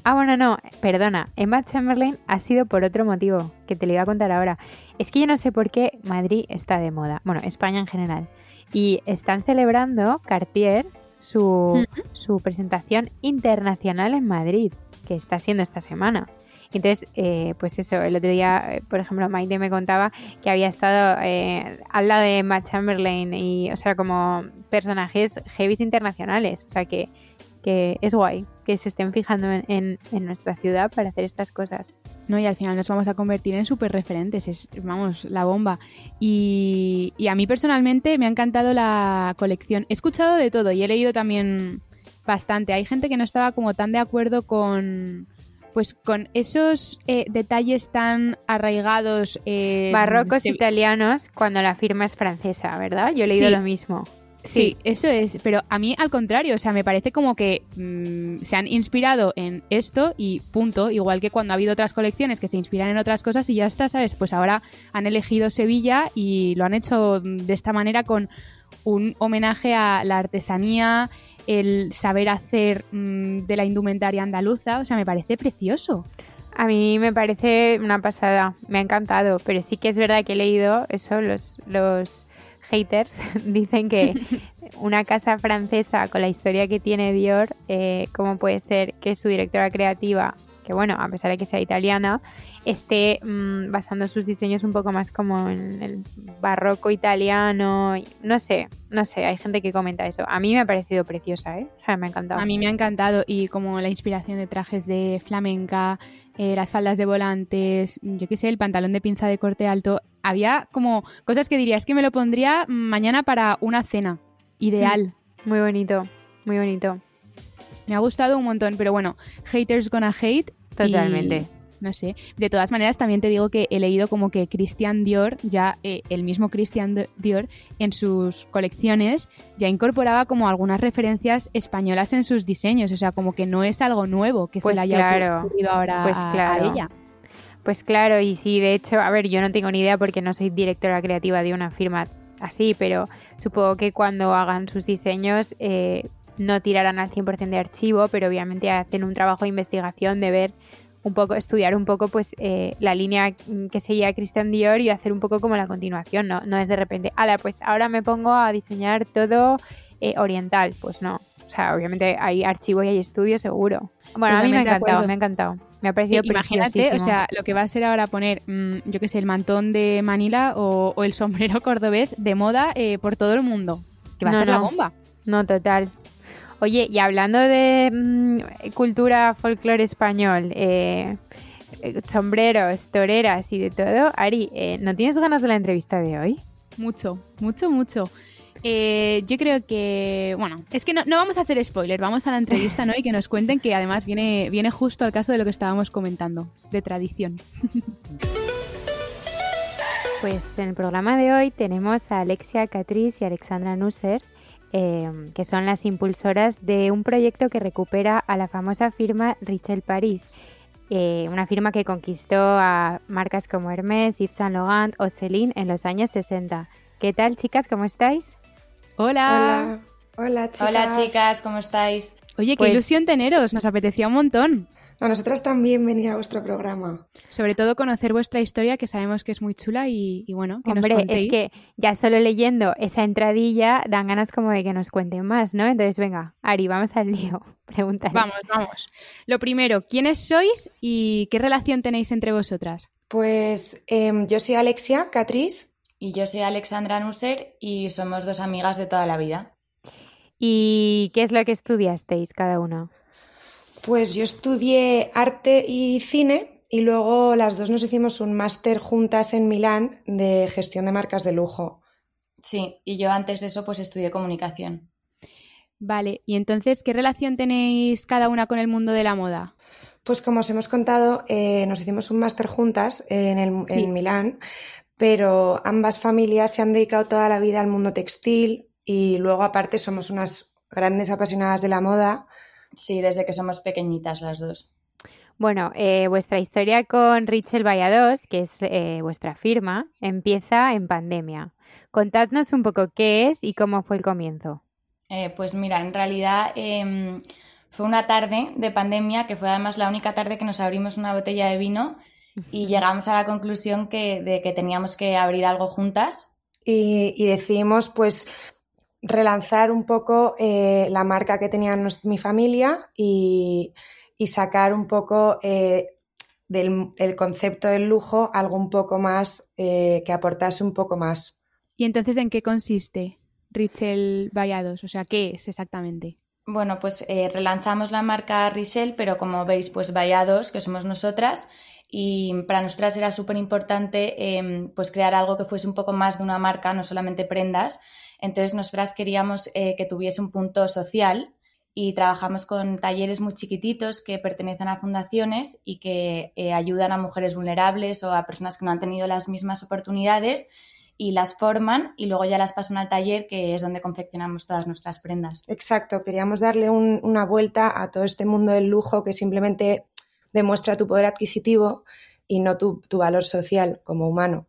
Ah, bueno, no, perdona. Emma Chamberlain ha sido por otro motivo, que te lo iba a contar ahora. Es que yo no sé por qué Madrid está de moda. Bueno, España en general y están celebrando Cartier su, su presentación internacional en Madrid, que está siendo esta semana. Entonces, eh, pues eso, el otro día, eh, por ejemplo, Maite me contaba que había estado eh, al lado de Matt Chamberlain y, o sea, como personajes heavy internacionales. O sea, que, que es guay que se estén fijando en, nuestra ciudad para hacer estas cosas. No, y al final nos vamos a convertir en súper referentes, es, vamos, la bomba. Y, y, a mí personalmente me ha encantado la colección. He escuchado de todo y he leído también bastante. Hay gente que no estaba como tan de acuerdo con, pues con esos eh, detalles tan arraigados. Eh, Barrocos italianos cuando la firma es francesa, ¿verdad? Yo he leído lo mismo. Sí, eso es, pero a mí al contrario, o sea, me parece como que mm, se han inspirado en esto y punto, igual que cuando ha habido otras colecciones que se inspiran en otras cosas y ya está, ¿sabes? Pues ahora han elegido Sevilla y lo han hecho de esta manera con un homenaje a la artesanía, el saber hacer mm, de la indumentaria andaluza, o sea, me parece precioso. A mí me parece una pasada, me ha encantado, pero sí que es verdad que he leído eso, los... los haters *laughs* dicen que *laughs* una casa francesa con la historia que tiene Dior, eh, ¿cómo puede ser que su directora creativa, que bueno, a pesar de que sea italiana, esté mm, basando sus diseños un poco más como en el barroco italiano? No sé, no sé, hay gente que comenta eso. A mí me ha parecido preciosa, ¿eh? O sea, me ha encantado. A mí me ha encantado y como la inspiración de trajes de flamenca, eh, las faldas de volantes, yo qué sé, el pantalón de pinza de corte alto. Había como cosas que diría, es que me lo pondría mañana para una cena. Ideal. Mm, muy bonito, muy bonito. Me ha gustado un montón, pero bueno, haters gonna hate. Totalmente no sé. De todas maneras, también te digo que he leído como que Christian Dior, ya eh, el mismo Christian Dior, en sus colecciones ya incorporaba como algunas referencias españolas en sus diseños. O sea, como que no es algo nuevo que se pues le haya ocurrido ahora pues a, ella. Pues claro, y sí, de hecho, a ver, yo no tengo ni idea porque no soy directora creativa de una firma así, pero supongo que cuando hagan sus diseños eh, no tirarán al 100% de archivo, pero obviamente hacen un trabajo de investigación de ver un poco, estudiar un poco pues eh, la línea que seguía Christian Dior y hacer un poco como la continuación, ¿no? No es de repente, ala, pues ahora me pongo a diseñar todo eh, oriental, pues no. O sea, obviamente hay archivo y hay estudio seguro. Bueno, a mí me ha encantado, me ha encantado. Me ha parecido Imagínate, o sea, lo que va a ser ahora poner, mm, yo qué sé, el mantón de Manila o, el sombrero *laughs* cordobés de moda eh, por todo el mundo. Es que va a ser la bomba. No, total. Oye, y hablando de mm, cultura folclore español, eh, eh, sombreros, toreras y de todo, Ari, eh, ¿no tienes ganas de la entrevista de hoy? Mucho, mucho, mucho. yo creo que, bueno, es que no, vamos a hacer spoiler, vamos a la entrevista, ¿no? Y que nos cuenten que además viene, viene justo al caso de lo que estábamos comentando, de tradición. Pues en el programa de hoy tenemos a Alexia Catriz y Alexandra Nusser, Em, que son las impulsoras de un proyecto que recupera a la famosa firma Richel Paris, eh, una firma que conquistó a marcas como Hermès, Yves Saint Laurent o Celine en los años 60. ¿Qué tal, chicas? ¿Cómo estáis? Hola. Hola, chicas. Hola, chicas, ¿cómo estáis? Oye, qué pues ilusión teneros, nos apetecía un montón. A nosotras también venir a vuestro programa. Sobre todo conocer vuestra historia, que sabemos que es muy chula y, bueno, que Hombre, nos es que ya solo leyendo esa entradilla dan ganas como de que nos cuenten más, ¿no? Entonces, venga, Ari, vamos al lío. *laughs* Pregunta. Vamos, vamos. Lo primero, ¿quiénes sois y qué relación tenéis entre vosotras? Pues em, yo soy Alexia Catriz. Y yo soy Alexandra Nusser y somos dos amigas de toda la vida. ¿Y qué es lo que estudiasteis cada uno? Pues yo estudié arte y cine y luego las dos nos hicimos un máster juntas en Milán de gestión de marcas de lujo. Sí, y yo antes de eso pues estudié comunicación. Vale, y entonces, ¿qué relación tenéis cada una con el mundo de la moda? Pues como os hemos contado, eh, nos hicimos un máster juntas en, en Milán, pero ambas familias se han dedicado toda la vida al mundo textil y luego aparte somos unas grandes apasionadas de la moda Sí, desde que somos pequeñitas las dos. Bueno, eh, vuestra historia con Richel Vallados, que es eh, vuestra firma, empieza en pandemia. Contadnos un poco qué es y cómo fue el comienzo. Eh, pues mira, en realidad em, fue una tarde de pandemia, que fue además la única tarde que nos abrimos una botella de vino y llegamos a la conclusión que, de que teníamos que abrir algo juntas. Y, y decidimos, pues, relanzar un poco eh, la marca que tenía mi familia y, sacar un poco eh, del el concepto del lujo algo un poco más eh, que aportase un poco más. ¿Y entonces en qué consiste Richel Vallados? O sea, ¿qué es exactamente? Bueno, pues relanzamos la marca Richel, pero como veis, pues Vallados, que somos nosotras, y para nosotras era súper importante em, pues crear algo que fuese un poco más de una marca, no solamente prendas, entonces, nosotras queríamos eh, que tuviese un punto social y trabajamos con talleres muy chiquititos que pertenecen a fundaciones y que eh, ayudan a mujeres vulnerables o a personas que no han tenido las mismas oportunidades y las forman y luego ya las pasan al taller que es donde confeccionamos todas nuestras prendas. Exacto, queríamos darle una vuelta a todo este mundo del lujo que simplemente demuestra tu poder adquisitivo y no tu, tu valor social como humano.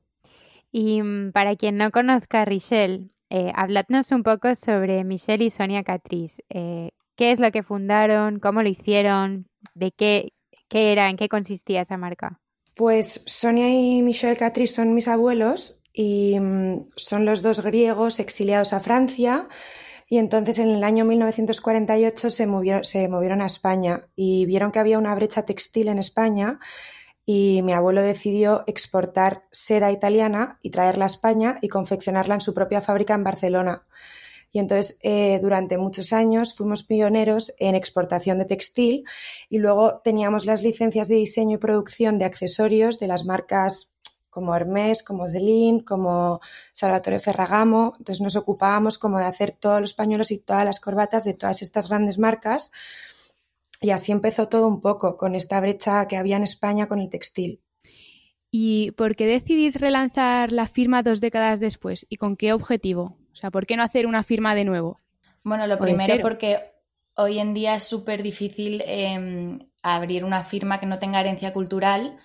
Y mm, para quien no conozca a Richelle, eh, habladnos un poco sobre Michelle y Sonia Catriz. Eh, ¿Qué es lo que fundaron? ¿Cómo lo hicieron? ¿De qué, qué era? ¿En qué consistía esa marca? Pues Sonia y Michelle Catriz son mis abuelos y mm, son los dos griegos exiliados a Francia. Y entonces en el año 1948 se, se movieron a España y vieron que había una brecha textil en España y mi abuelo decidió exportar seda italiana y traerla a España y confeccionarla en su propia fábrica en Barcelona. Y entonces, eh, durante muchos años fuimos pioneros en exportación de textil y luego teníamos las licencias de diseño y producción de accesorios de las marcas como Hermès, como Celine, como Salvatore Ferragamo. Entonces nos ocupábamos como de hacer todos los pañuelos y todas las corbatas de todas estas grandes marcas y así empezó todo un poco con esta brecha que había en España con el textil. ¿Y por qué decidís relanzar la firma dos décadas después? ¿Y con qué objetivo? O sea, ¿por qué no hacer una firma de nuevo? Bueno, lo primero porque hoy en día es súper difícil em, abrir una firma que no tenga herencia cultural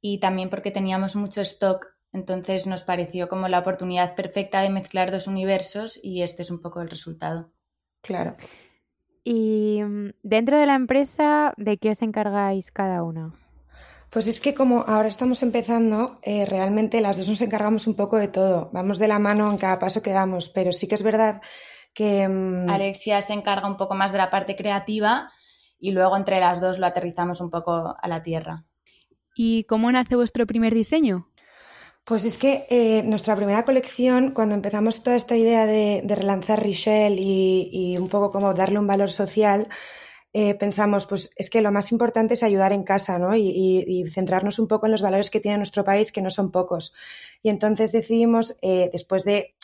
y también porque teníamos mucho stock. Entonces nos pareció como la oportunidad perfecta de mezclar dos universos y este es un poco el resultado. Claro. Y mm, dentro de la empresa, ¿de qué os encargáis cada uno? Pues es que como ahora estamos empezando, eh, realmente las dos nos encargamos un poco de todo. Vamos de la mano en cada paso que damos, pero sí que es verdad que... Mm, Alexia se encarga un poco más de la parte creativa y luego entre las dos lo aterrizamos un poco a la tierra. ¿Y cómo nace vuestro primer diseño? Pues es que eh, nuestra primera colección, cuando empezamos toda esta idea de, relanzar Richel y, un poco como darle un valor social, eh, pensamos, pues es que lo más importante es ayudar en casa, ¿no? Y, centrarnos un poco en los valores que tiene nuestro país, que no son pocos. Y entonces decidimos, eh, después de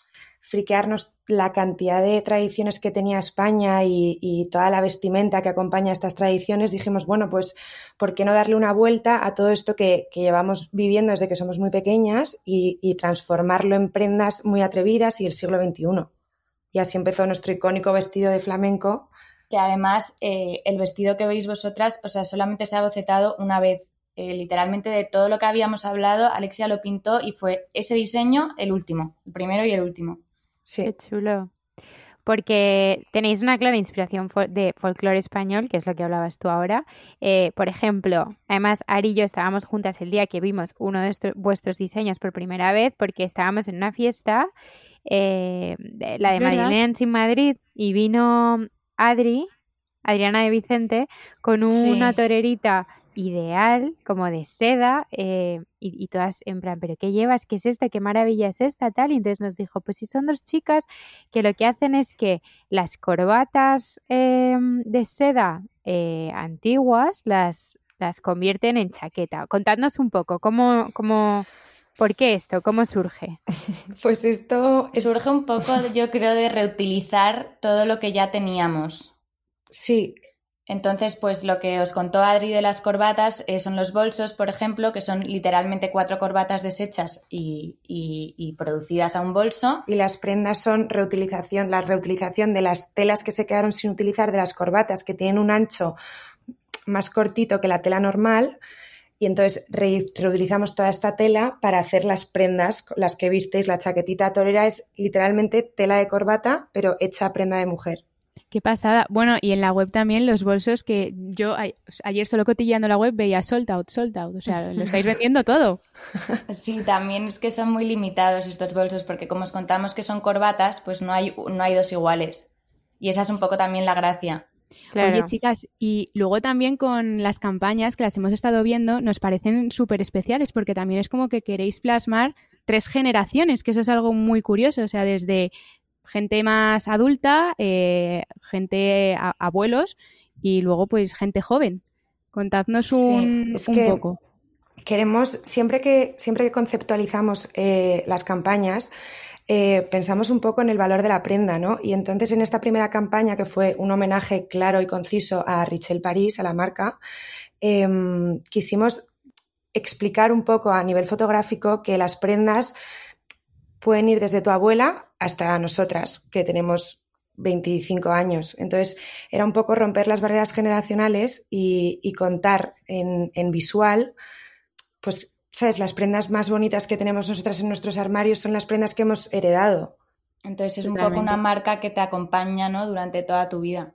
friquearnos la cantidad de tradiciones que tenía España y, toda la vestimenta que acompaña estas tradiciones, dijimos, bueno, pues, ¿por qué no darle una vuelta a todo esto que, llevamos viviendo desde que somos muy pequeñas y, transformarlo en prendas muy atrevidas y el siglo XXI? Y así empezó nuestro icónico vestido de flamenco. Que además eh, el vestido que veis vosotras, o sea, solamente se ha bocetado una vez. Eh, literalmente de todo lo que habíamos hablado, Alexia lo pintó y fue ese diseño el último, el primero y el último. Sí. Qué chulo. Porque tenéis una clara inspiración de folclore español, que es lo que hablabas tú ahora. Eh, por ejemplo, además, Ari y yo estábamos juntas el día que vimos uno de vuestros diseños por primera vez, porque estábamos en una fiesta, eh, la de Marilén en Madrid, y vino Adri, Adriana de Vicente, con una torerita ideal, como de seda, eh, y, todas en plan, ¿pero qué llevas? ¿Qué es esta? ¿Qué maravilla es esta? Tal, y entonces nos dijo, pues si son dos chicas que lo que hacen es que las corbatas em, de seda eh, antiguas las, las convierten en chaqueta. Contadnos un poco, ¿cómo, cómo, ¿Por qué esto? ¿Cómo surge? *laughs* Pues esto surge un poco, yo creo, de reutilizar todo lo que ya teníamos. Sí, entonces, pues lo que os contó Adri de las corbatas eh, son los bolsos, por ejemplo, que son literalmente cuatro corbatas deshechas y, producidas a un bolso. Y las prendas son reutilización, la reutilización de las telas que se quedaron sin utilizar de las corbatas, que tienen un ancho más cortito que la tela normal. Y entonces reutilizamos toda esta tela para hacer las prendas, las que visteis, la chaquetita torera es literalmente tela de corbata, pero hecha prenda de mujer. Qué pasada. Bueno, y en la web también los bolsos que yo ayer solo cotilleando la web veía sold out, sold out. O sea, lo *laughs* estáis vendiendo todo. Sí, también es que son muy limitados estos bolsos porque como os contamos que son corbatas, pues no hay, no hay dos iguales. Y esa es un poco también la gracia. Oye, chicas, y luego también con las campañas que las hemos estado viendo, nos parecen súper especiales porque también es como que queréis plasmar tres generaciones, que eso es algo muy curioso, o sea, desde gente más adulta, eh, gente abuelos y luego pues gente joven. Contadnos un, poco. Queremos, siempre que, siempre que conceptualizamos eh, las campañas, eh, pensamos un poco en el valor de la prenda, ¿no? Y entonces en esta primera campaña, que fue un homenaje claro y conciso a Richel Paris, a la marca, em, quisimos explicar un poco a nivel fotográfico que las prendas pueden ir desde tu abuela hasta nosotras, que tenemos 25 años. Entonces, era un poco romper las barreras generacionales y, contar en, visual, pues, ¿sabes? Las prendas más bonitas que tenemos nosotras en nuestros armarios son las prendas que hemos heredado. Entonces, es un poco una marca que te acompaña, ¿no? Durante toda tu vida.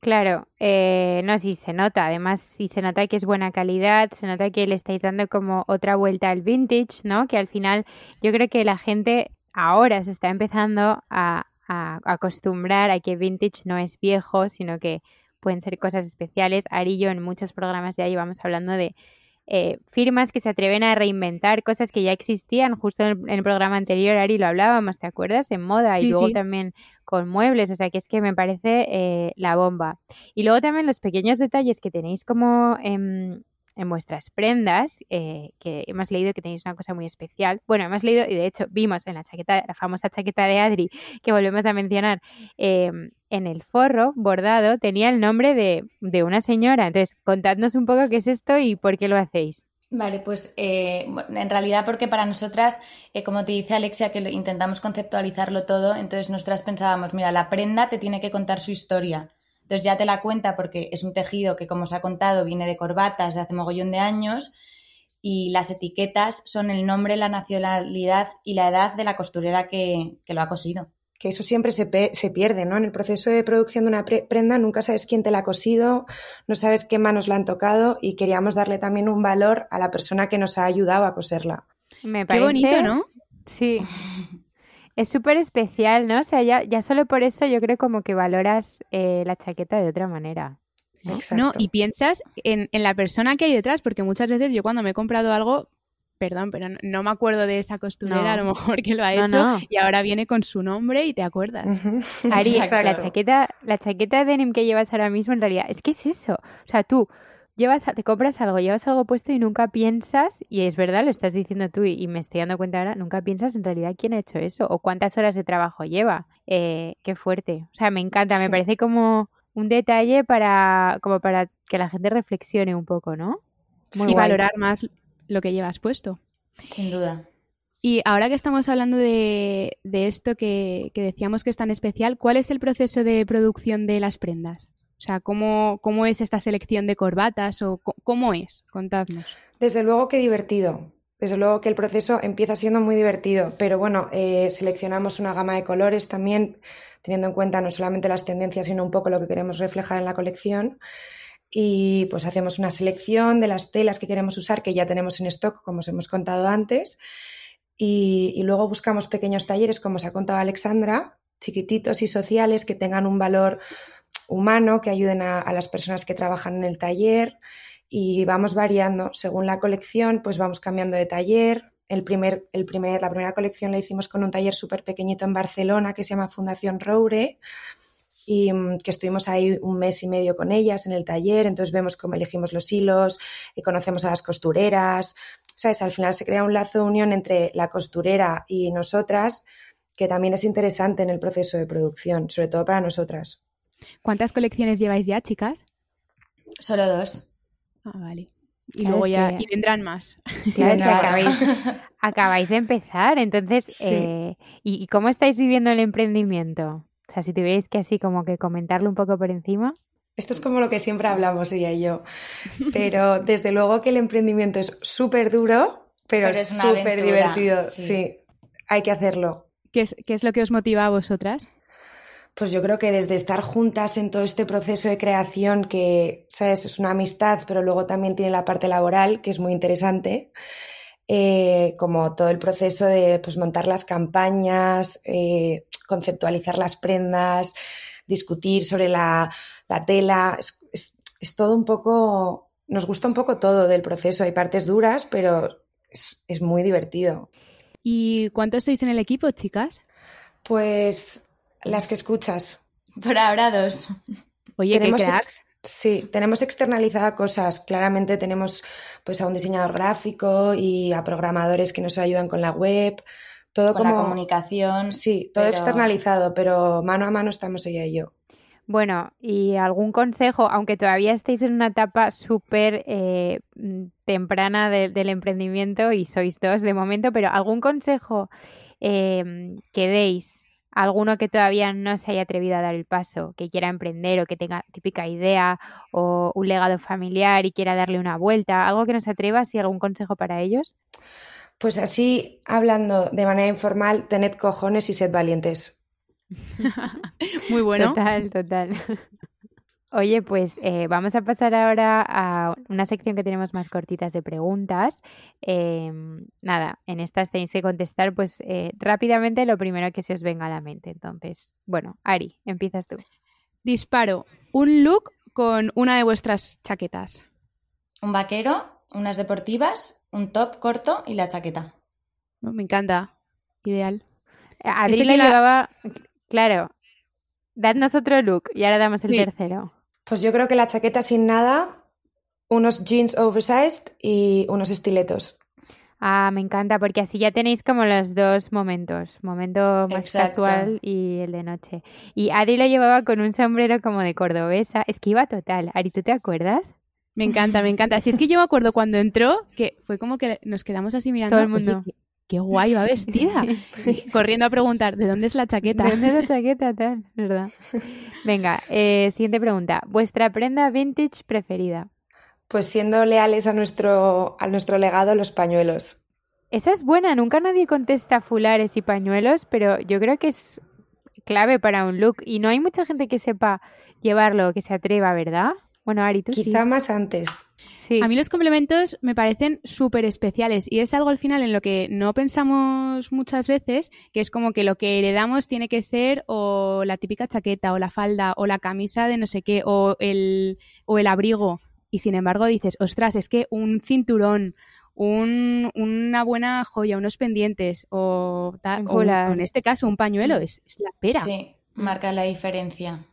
Claro, eh, no, sí se nota. Además, sí se nota que es buena calidad, se nota que le estáis dando como otra vuelta al vintage, ¿no? Que al final yo creo que la gente ahora se está empezando a, a acostumbrar a que vintage no es viejo, sino que pueden ser cosas especiales. Ari yo en muchos programas ya íbamos hablando de eh, firmas que se atreven a reinventar cosas que ya existían. Justo en el, programa anterior, Ari, lo hablábamos, ¿te acuerdas? En moda y luego también con muebles. O sea, que es que me parece eh, la bomba. Y luego también los pequeños detalles que tenéis como en, en vuestras prendas, eh, que hemos leído que tenéis una cosa muy especial. Bueno, hemos leído y de hecho vimos en la chaqueta, la famosa chaqueta de Adri, que volvemos a mencionar, em, en el forro bordado tenía el nombre de, de, una señora. Entonces, contadnos un poco qué es esto y por qué lo hacéis. Vale, pues eh, en realidad porque para nosotras, eh, como te dice Alexia, que intentamos conceptualizarlo todo, entonces nosotras pensábamos, mira, la prenda te tiene que contar su historia. Entonces ya te la cuenta porque es un tejido que, como os ha contado, viene de corbatas de hace mogollón de años y las etiquetas son el nombre, la nacionalidad y la edad de la costurera que, lo ha cosido. Que eso siempre se, se, pierde, ¿no? En el proceso de producción de una prenda nunca sabes quién te la ha cosido, no sabes qué manos la han tocado y queríamos darle también un valor a la persona que nos ha ayudado a coserla. Me parece... Qué bonito, ¿no? Sí. *laughs* Es súper especial, ¿no? O sea, ya, ya, solo por eso yo creo como que valoras eh, la chaqueta de otra manera. ¿no? no, y piensas en, en, la persona que hay detrás, porque muchas veces yo cuando me he comprado algo perdón, pero no, me acuerdo de esa costurera, a lo mejor que lo ha hecho, y ahora viene con su nombre y te acuerdas. *laughs* Ari, la chaqueta, la chaqueta de denim que llevas ahora mismo, en realidad, es que es eso. O sea, tú llevas, te compras algo, llevas algo puesto y nunca piensas, y es verdad, lo estás diciendo tú y, me estoy dando cuenta ahora, nunca piensas en realidad quién ha hecho eso o cuántas horas de trabajo lleva. Eh, qué fuerte. O sea, me encanta, me parece como un detalle para, como para que la gente reflexione un poco, ¿no? Muy valorar más lo que llevas puesto. Sin duda. Y ahora que estamos hablando de, esto que, decíamos que es tan especial, ¿cuál es el proceso de producción de las prendas? O sea, ¿cómo, cómo es esta selección de corbatas o cómo es? Contadnos. Desde luego que divertido. Desde luego que el proceso empieza siendo muy divertido, pero bueno, eh, seleccionamos una gama de colores también, teniendo en cuenta no solamente las tendencias, sino un poco lo que queremos reflejar en la colección y pues hacemos una selección de las telas que queremos usar que ya tenemos en stock, como os hemos contado antes, y, luego buscamos pequeños talleres, como os ha contado Alexandra, chiquititos y sociales que tengan un valor humano, que ayuden a, las personas que trabajan en el taller y vamos variando según la colección, pues vamos cambiando de taller. El primer, el primer, la primera colección la hicimos con un taller súper pequeñito en Barcelona que se llama Fundación Roure y mm, que estuvimos ahí un mes y medio con ellas en el taller, entonces vemos cómo elegimos los hilos, y conocemos a las costureras, ¿sabes? Al final se crea un lazo de unión entre la costurera y nosotras que también es interesante en el proceso de producción, sobre todo para nosotras. ¿Cuántas colecciones lleváis ya, chicas? Solo dos. Ah, vale. Y luego ya y vendrán más. acabáis, de empezar, entonces, eh, ¿y cómo estáis viviendo el emprendimiento? O sea, si tuvierais que así como que comentarlo un poco por encima. Esto es como lo que siempre hablamos ella y yo. *laughs* Pero desde luego que el emprendimiento es súper duro, pero, es súper divertido. Sí. hay que hacerlo. ¿Qué es, ¿Qué es lo que os motiva a vosotras? Pues yo creo que desde estar juntas en todo este proceso de creación, que, ¿sabes? Es una amistad, pero luego también tiene la parte laboral, que es muy interesante. Eh, como todo el proceso de pues, montar las campañas, eh, conceptualizar las prendas, discutir sobre la, tela. Es, todo un poco, nos gusta un poco todo del proceso. Hay partes duras, pero es, muy divertido. ¿Y cuántos sois en el equipo, chicas? Pues las que escuchas. Por ahora dos. Oye, qué cracks. Sí, tenemos externalizada cosas. Claramente tenemos pues a un diseñador gráfico y a programadores que nos ayudan con la web. Todo con la comunicación. Sí, todo externalizado, pero mano a mano estamos ella y yo. Bueno, y algún consejo, aunque todavía estéis en una etapa súper eh, temprana del emprendimiento y sois dos de momento, pero algún consejo eh, que deis alguno que todavía no se haya atrevido a dar el paso, que quiera emprender o que tenga típica idea o un legado familiar y quiera darle una vuelta, algo que no se atreva, ¿y algún consejo para ellos? Pues así, hablando de manera informal, tened cojones y sed valientes. *laughs* Muy bueno. Total, total. *laughs* Oye, pues eh, vamos a pasar ahora a una sección que tenemos más cortitas de preguntas. Em, nada, en estas tenéis que contestar pues eh, rápidamente lo primero que se os venga a la mente. Entonces, bueno, Ari, empiezas tú. Disparo un look con una de vuestras chaquetas. Un vaquero, unas deportivas, un top corto y la chaqueta. Oh, me encanta. Ideal. Adri lo llevaba, claro, dadnos otro look y ahora damos el tercero. Pues yo creo que la chaqueta sin nada, unos jeans oversized y unos estiletos. Ah, me encanta, porque así ya tenéis como los dos momentos, momento más casual y el de noche. Y Ari lo llevaba con un sombrero como de cordobesa, es que iba total. Ari, ¿tú te acuerdas? Me encanta, me encanta. Si es que yo me acuerdo cuando entró, que fue como que nos quedamos así mirando. Todo el mundo qué guay va vestida. *laughs* *laughs* Corriendo a preguntar, ¿de dónde es la chaqueta? ¿De dónde es la *laughs* chaqueta? Tal, ¿verdad? Venga, eh, siguiente pregunta. ¿Vuestra prenda vintage preferida? Pues siendo leales a nuestro, a nuestro legado, los pañuelos. Esa es buena, nunca nadie contesta fulares y pañuelos, pero yo creo que es clave para un look. Y no hay mucha gente que sepa llevarlo, que se atreva, ¿verdad? Bueno, Ari, tú Quizá más antes. A mí los complementos me parecen súper especiales y es algo al final en lo que no pensamos muchas veces, que es como que lo que heredamos tiene que ser o la típica chaqueta o la falda o la camisa de no sé qué o el, o el abrigo. Y sin embargo dices, ostras, es que un cinturón, un, una buena joya, unos pendientes o, en este caso un pañuelo, es, la pera. Sí, marca la diferencia.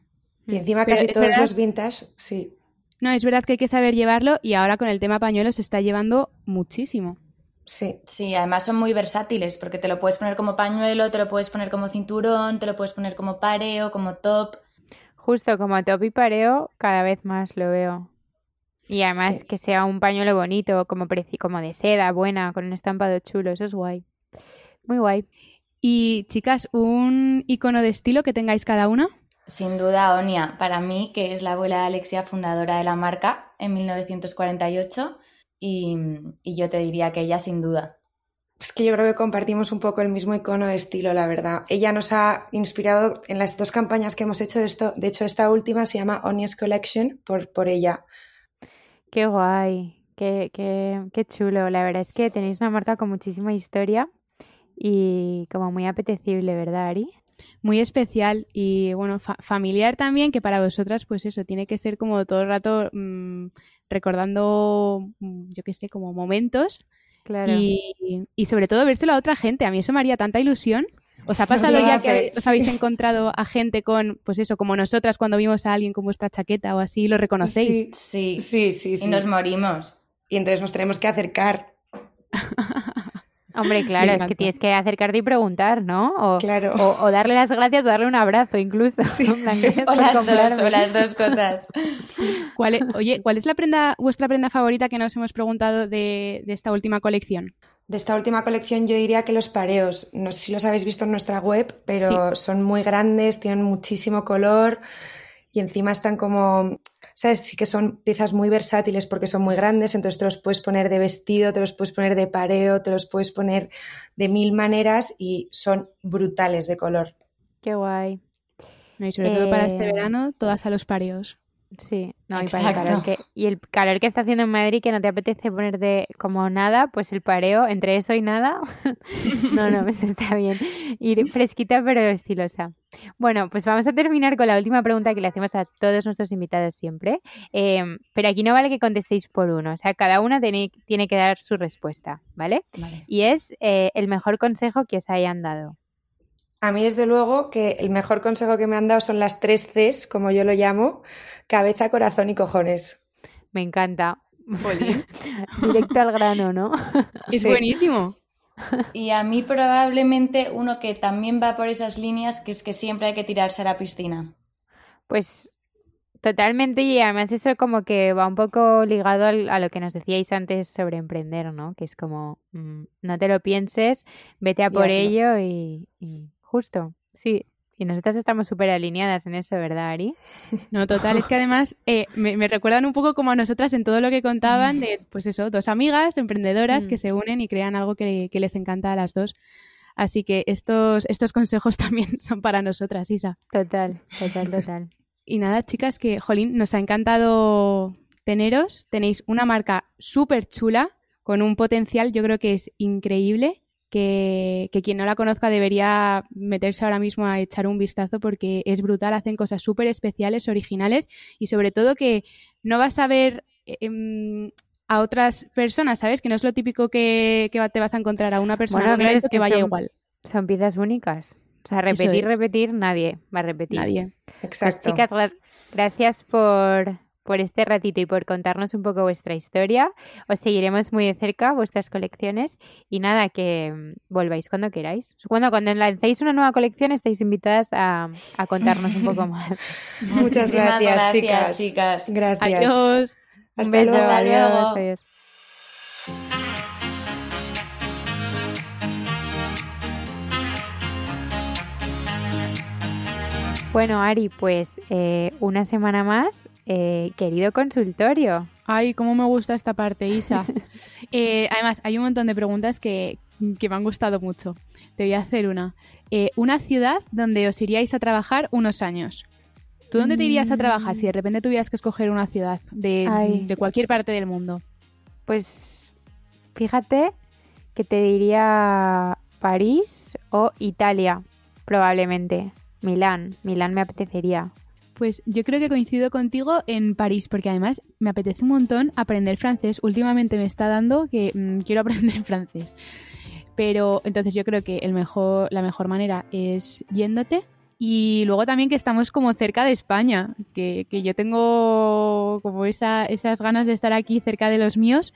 Y encima casi todos los vintage, sí. No, es verdad que hay que saber llevarlo y ahora con el tema pañuelo se está llevando muchísimo. Sí. Sí, además son muy versátiles porque te lo puedes poner como pañuelo, te lo puedes poner como cinturón, te lo puedes poner como pareo, como top. Justo como top y pareo, cada vez más lo veo. Y además que sea un pañuelo bonito, como, como de seda, buena, con un estampado chulo, eso es guay. Muy guay. Y chicas, ¿un icono de estilo que tengáis cada una? Sin duda, Onia, para mí, que es la abuela de Alexia, fundadora de la marca en 1948, y, y yo te diría que ella sin duda. Es que yo creo que compartimos un poco el mismo icono de estilo, la verdad. Ella nos ha inspirado en las dos campañas que hemos hecho de esto. De hecho, esta última se llama Onia's Collection por, por ella. Qué guay, qué, qué, qué chulo. La verdad es que tenéis una marca con muchísima historia y como muy apetecible, ¿verdad, Ari? Muy especial y bueno, familiar también, que para vosotras pues eso, tiene que ser como todo el rato mm, recordando, mm, yo qué sé, como momentos. Claro. Y, y, sobre todo vérselo a otra gente. A mí eso me haría tanta ilusión. ¿Os ha pasado ya que os habéis encontrado a gente con, pues eso, como nosotras cuando vimos a alguien con vuestra chaqueta o así, lo reconocéis? Sí, sí, sí. sí, Y nos morimos. Y entonces nos tenemos que acercar. *laughs* Hombre, *laughs* claro, es que tienes que acercarte y preguntar, ¿no? O, claro. o, darle las gracias o darle un abrazo incluso. *laughs* o las dos, o las dos cosas. *laughs* ¿Cuál oye, ¿cuál es la prenda, vuestra prenda favorita que nos hemos preguntado de, esta última colección? De esta última colección yo diría que los pareos, no sé si los habéis visto en nuestra web, pero son muy grandes, tienen muchísimo color y encima están como ¿sabes? Sí que son piezas muy versátiles porque son muy grandes, entonces te los puedes poner de vestido, te los puedes poner de pareo, te los puedes poner de mil maneras y son brutales de color. Qué guay. y sobre todo para este eh, verano, todas a los pareos. Sí, no, y, para el calor que, y el calor que está haciendo en Madrid que no te apetece poner de como nada, pues el pareo entre eso y nada, *laughs* no, no, pues está bien. Ir fresquita pero estilosa. Bueno, pues vamos a terminar con la última pregunta que le hacemos a todos nuestros invitados siempre, em, pero aquí no vale que contestéis por uno, o sea, cada una tiene, tiene que dar su respuesta, ¿vale? Y es eh, el mejor consejo que os hayan dado. A mí, desde luego, que el mejor consejo que me han dado son las tres Cs, como yo lo llamo, cabeza, corazón y cojones. Me encanta. *laughs* Directo al grano, ¿no? *laughs* Es buenísimo. Y a mí probablemente uno que también va por esas líneas, que es que siempre hay que tirarse a la piscina. Pues totalmente y además eso como que va un poco ligado a lo que nos decíais antes sobre emprender, ¿no? Que es como, mm, no te lo pienses, vete a por ello y Justo, sí. Y nosotras estamos súper alineadas en eso, ¿verdad, Ari? *laughs* No, total, es que además eh, me, recuerdan un poco como a nosotras en todo lo que contaban de, pues eso, dos amigas emprendedoras que mm. se unen y crean algo que, les encanta a las dos. Así que estos, estos consejos *laughs* también son para nosotras, Isa. Total, total, total. y nada, chicas, que, jolín, nos ha encantado teneros. Tenéis una marca súper chula, con un potencial, yo creo que es increíble que, quien no la conozca debería meterse ahora mismo a echar un vistazo porque es brutal, hacen cosas súper especiales, originales y sobre todo que no vas a ver em, a otras personas, ¿sabes? Que no es lo típico que, te vas a encontrar a una persona que, vaya igual. Son piezas únicas. O sea, repetir, repetir, nadie va a repetir. Nadie. Pues, Exacto. chicas, gracias por, por este ratito y por contarnos un poco vuestra historia. Os seguiremos muy de cerca vuestras colecciones y nada, que mm, volváis cuando queráis. Cuando, cuando lancéis una nueva colección estáis invitadas a, contarnos un poco *laughs* más. Muchas gracias, chicas. Gracias. Adiós. un beso. Adiós. Bueno, Ari, pues eh, una semana más, eh, querido consultorio. Ay, cómo me gusta esta parte, Isa. *laughs* Eh, además, hay un montón de preguntas que, me han gustado mucho. Te voy a hacer una. eh, una ciudad donde os iríais a trabajar unos años. ¿Tú dónde te irías a trabajar si de repente tuvieras que escoger una ciudad de, de cualquier parte del mundo? Pues fíjate que te diría París o Italia, probablemente. Milán, Milán me apetecería. Pues yo creo que coincido contigo en París, porque además me apetece un montón aprender francés. Últimamente me está dando que mm, *laughs* quiero aprender francés. Pero entonces yo creo que el mejor, la mejor manera es yéndote. Y luego también que estamos como cerca de España, que, que yo tengo como esa, esas ganas de estar aquí cerca de los míos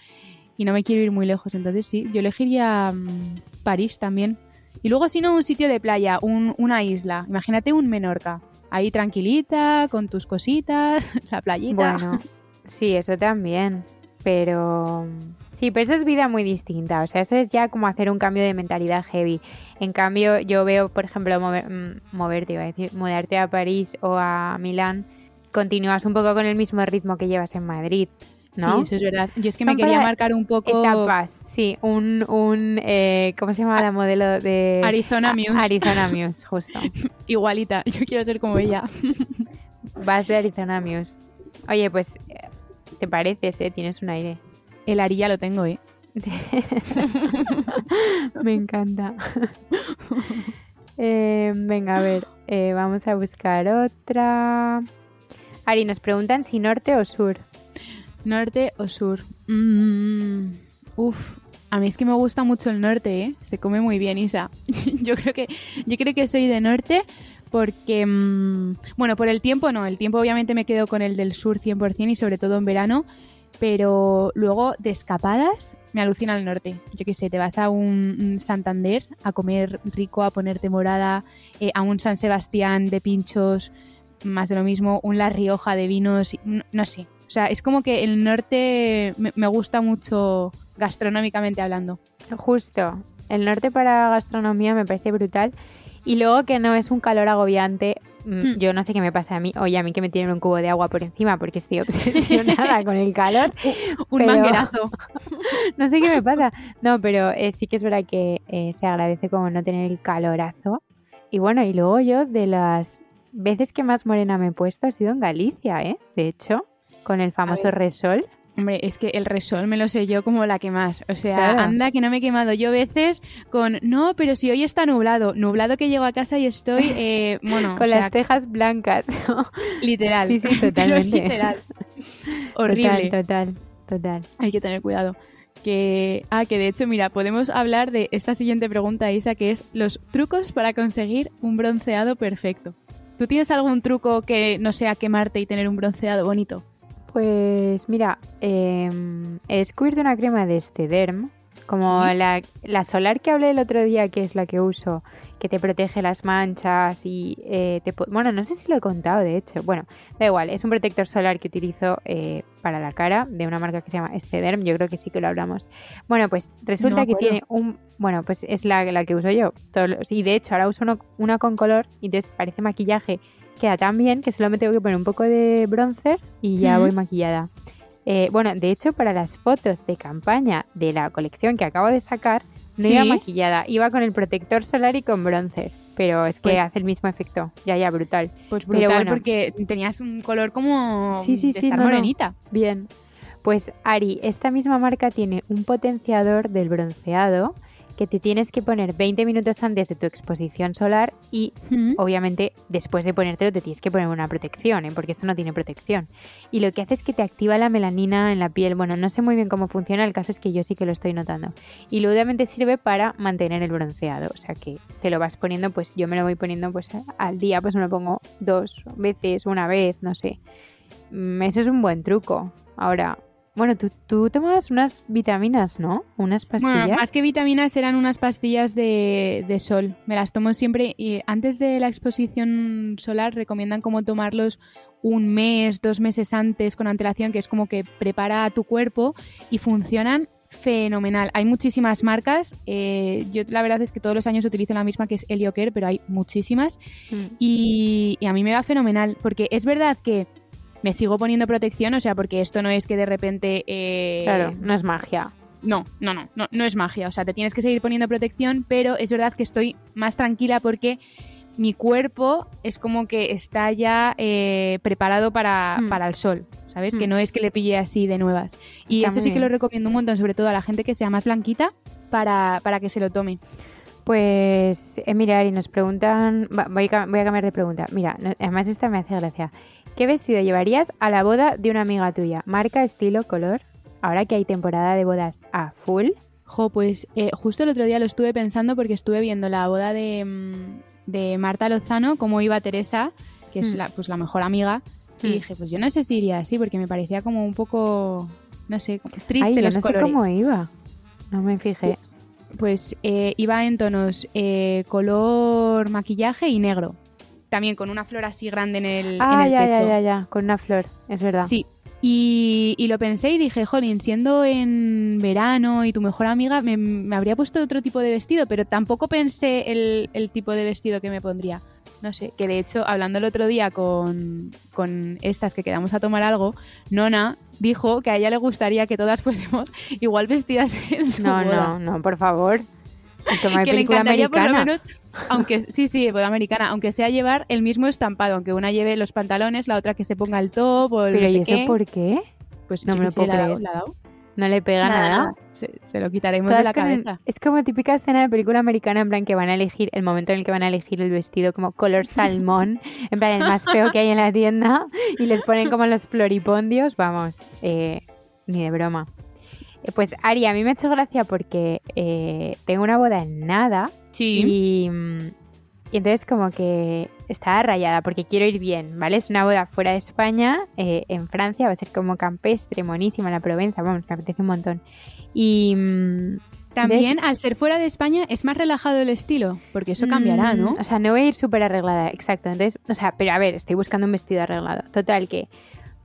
y no me quiero ir muy lejos. Entonces sí, yo elegiría mm, París también. Y luego si no, un sitio de playa, un- una isla. Imagínate un Menorca. Ahí tranquilita, con tus cositas, *laughs* la playita. Bueno, sí, eso también. Pero sí, pero eso es vida muy distinta. O sea, eso es ya como hacer un cambio de mentalidad heavy. En cambio, yo veo, por ejemplo, mover- mm, moverte, iba a decir, mudarte a París o a Milán, continúas un poco con el mismo ritmo que llevas en Madrid, ¿no? Sí, eso es verdad. Yo es que Son me quería marcar un poco Etapas, sí, un, un eh, ¿cómo se llama la modelo de Arizona Muse. Arizona Muse, *laughs* justo. igualita. Yo quiero ser como ella. *laughs* Vas de Arizona Muse. Oye, pues eh, te pareces, ¿eh? Tienes un aire. El Ari ya lo tengo, ¿eh? *laughs* Me encanta. Eh, venga, a ver, eh, vamos a buscar otra. Ari, nos preguntan si norte o sur. ¿Norte o sur? Mm, uf, a mí es que me gusta mucho el norte, ¿eh? Se come muy bien, Isa. *laughs* yo creo que yo creo que soy de norte porque, mm, bueno, por el tiempo no, el tiempo obviamente me quedo con el del sur 100% y sobre todo en verano, pero luego de escapadas me alucina el norte. Yo qué sé, te vas a un, Santander a comer rico, a ponerte morada, eh, a un San Sebastián de pinchos, más de lo mismo, un La Rioja de vinos, no, no sé. O sea, es como que el norte me, me gusta mucho gastronómicamente hablando. Justo. El norte para gastronomía me parece brutal. Y luego que no es un calor agobiante. Mm, Hmm. Yo no sé qué me pasa a mí. Oye, a mí que me tienen un cubo de agua por encima porque estoy *laughs* obsesionada con el calor. *laughs* Un Pero- manguerazo. *laughs* No sé qué me pasa. No, pero eh, sí que es verdad que eh, se agradece como no tener el calorazo. Y bueno, y luego yo de las veces que más morena me he puesto ha sido en Galicia, ¿eh? De hecho, con el famoso resol. Hombre, es que el resol me lo sé yo como la que más. O sea, Claro. anda que no me he quemado yo veces con, no, pero si hoy está nublado, nublado que llego a casa y estoy, *laughs* eh, bueno, Con o sea, las cejas blancas. literal. Sí, sí, *laughs* totalmente. literal. *laughs* Horrible. Total, total, total. Hay que tener cuidado. Que, ah, que de hecho, mira, podemos hablar de esta siguiente pregunta, Isa, que es los trucos para conseguir un bronceado perfecto. ¿Tú tienes algún truco que no sea quemarte y tener un bronceado bonito? Pues mira, eh, he descubierto una crema de Stederm, como Sí. la, la solar que hablé el otro día, que es la que uso, que te protege las manchas y eh, te... Bueno, no sé si lo he contado, de hecho. Bueno, da igual, es un protector solar que utilizo eh, para la cara de una marca que se llama Stederm, yo creo que sí que lo hablamos. Bueno, pues resulta que tiene un... Bueno, pues es la, la que uso yo. Todos los- y de hecho ahora uso uno- una con color y entonces parece maquillaje queda tan bien que solo me tengo que poner un poco de bronzer y ya voy maquillada. Eh, bueno, de hecho, para las fotos de campaña de la colección que acabo de sacar, no iba maquillada, iba con el protector solar y con bronzer. Pero es que Pues- hace el mismo efecto. Ya, ya, brutal. Pues Pero brutal, bueno. porque tenías un color como Sí, sí, de estar no, no. morenita. Bien. Pues Ari, esta misma marca tiene un potenciador del bronceado que te tienes que poner 20 minutos antes de tu exposición solar y obviamente después de ponértelo te tienes que poner una protección, ¿eh? porque esto no tiene protección. Y lo que hace es que te activa la melanina en la piel. Bueno, no sé muy bien cómo funciona, el caso es que yo sí que lo estoy notando. Y luego obviamente sirve para mantener el bronceado, o sea que te lo vas poniendo, pues yo me lo voy poniendo pues al día, pues me lo pongo dos veces, una vez, no sé. Mm, Eso es un buen truco. Ahora, bueno, tú, tú tomas unas vitaminas, ¿no? Unas pastillas. Bueno, más que vitaminas eran unas pastillas de, de sol. Me las tomo siempre y antes de la exposición solar recomiendan como tomarlos un mes, dos meses antes con antelación, que es como que prepara a tu cuerpo y funcionan fenomenal. Hay muchísimas marcas. eh, yo la verdad es que todos los años utilizo la misma que es Heliocare, pero hay muchísimas. Mm. Y, y a mí me va fenomenal, porque es verdad que me sigo poniendo protección, o sea, porque esto no es que de repente... eh, Claro, no es magia. no, no, no, no, no es magia. O sea, te tienes que seguir poniendo protección, pero es verdad que estoy más tranquila porque mi cuerpo es como que está ya eh, preparado para, Mm. para el sol. ¿Sabes? Mm. Que no es que le pille así de nuevas. Y Está eso sí que lo recomiendo un montón, sobre todo a la gente que sea más blanquita, para, para que se lo tome. Pues, eh, mira, Ari, nos preguntan. voy, a, voy a cambiar de pregunta. Mira, no- además esta me hace gracia. ¿Qué vestido llevarías a la boda de una amiga tuya? Marca, estilo, color. Ahora que hay temporada de bodas a full. Jo, pues eh, justo el otro día lo estuve pensando porque estuve viendo la boda de, mm, de Marta Lozano, cómo iba Teresa, que es Mm. la, pues, la mejor amiga, y Mm. dije, pues yo no sé si iría así porque me parecía como un poco, no sé, triste Ay, los no sé colores. cómo iba. No me fijé. Pues, pues, eh, iba en tonos eh, color maquillaje y negro. También con una flor así grande en el, en ah, el ya, pecho. ya, ya, ya. Con una flor, es verdad. Sí. Y, y lo pensé y dije, jolín, siendo en verano y tu mejor amiga, me, me habría puesto otro tipo de vestido, pero tampoco pensé el, el tipo de vestido que me pondría. No sé, que de hecho, hablando el otro día con, con estas que quedamos a tomar algo, Nona dijo que a ella le gustaría que todas *laughs* fuésemos igual vestidas en su No, boda. no, no, por favor. Que le película encantaría por lo americana. menos, aunque sí, sí, boda americana, aunque sea llevar el mismo estampado, aunque una lleve los pantalones, la otra que se ponga el top o el Pero no sé ¿y eso qué. por qué? Pues No me lo puedo creer. No le pega nada. Se, se lo quitaremos de la el- cabeza. es como típica escena de película americana, en plan que van a elegir, el momento en el que van a elegir el vestido como color salmón, *laughs* en plan el más feo que hay en la tienda, y les ponen como los floripondios, vamos, eh, ni de broma. Eh, Pues Ari, a mí me ha hecho gracia porque eh, tengo una boda en nada Sí. y, y entonces como que estaba rayada porque quiero ir bien, ¿vale? Es una boda fuera de España, eh, en Francia, va a ser como campestre, monísima, en la Provenza, vamos, me apetece un montón. Y... mm, También, al ser fuera de España, es más relajado el estilo, porque eso cambiará, ¿no? Mm, O sea, no voy a ir súper arreglada, exacto. Entonces, o sea, pero a ver, estoy buscando un vestido arreglado. Total, que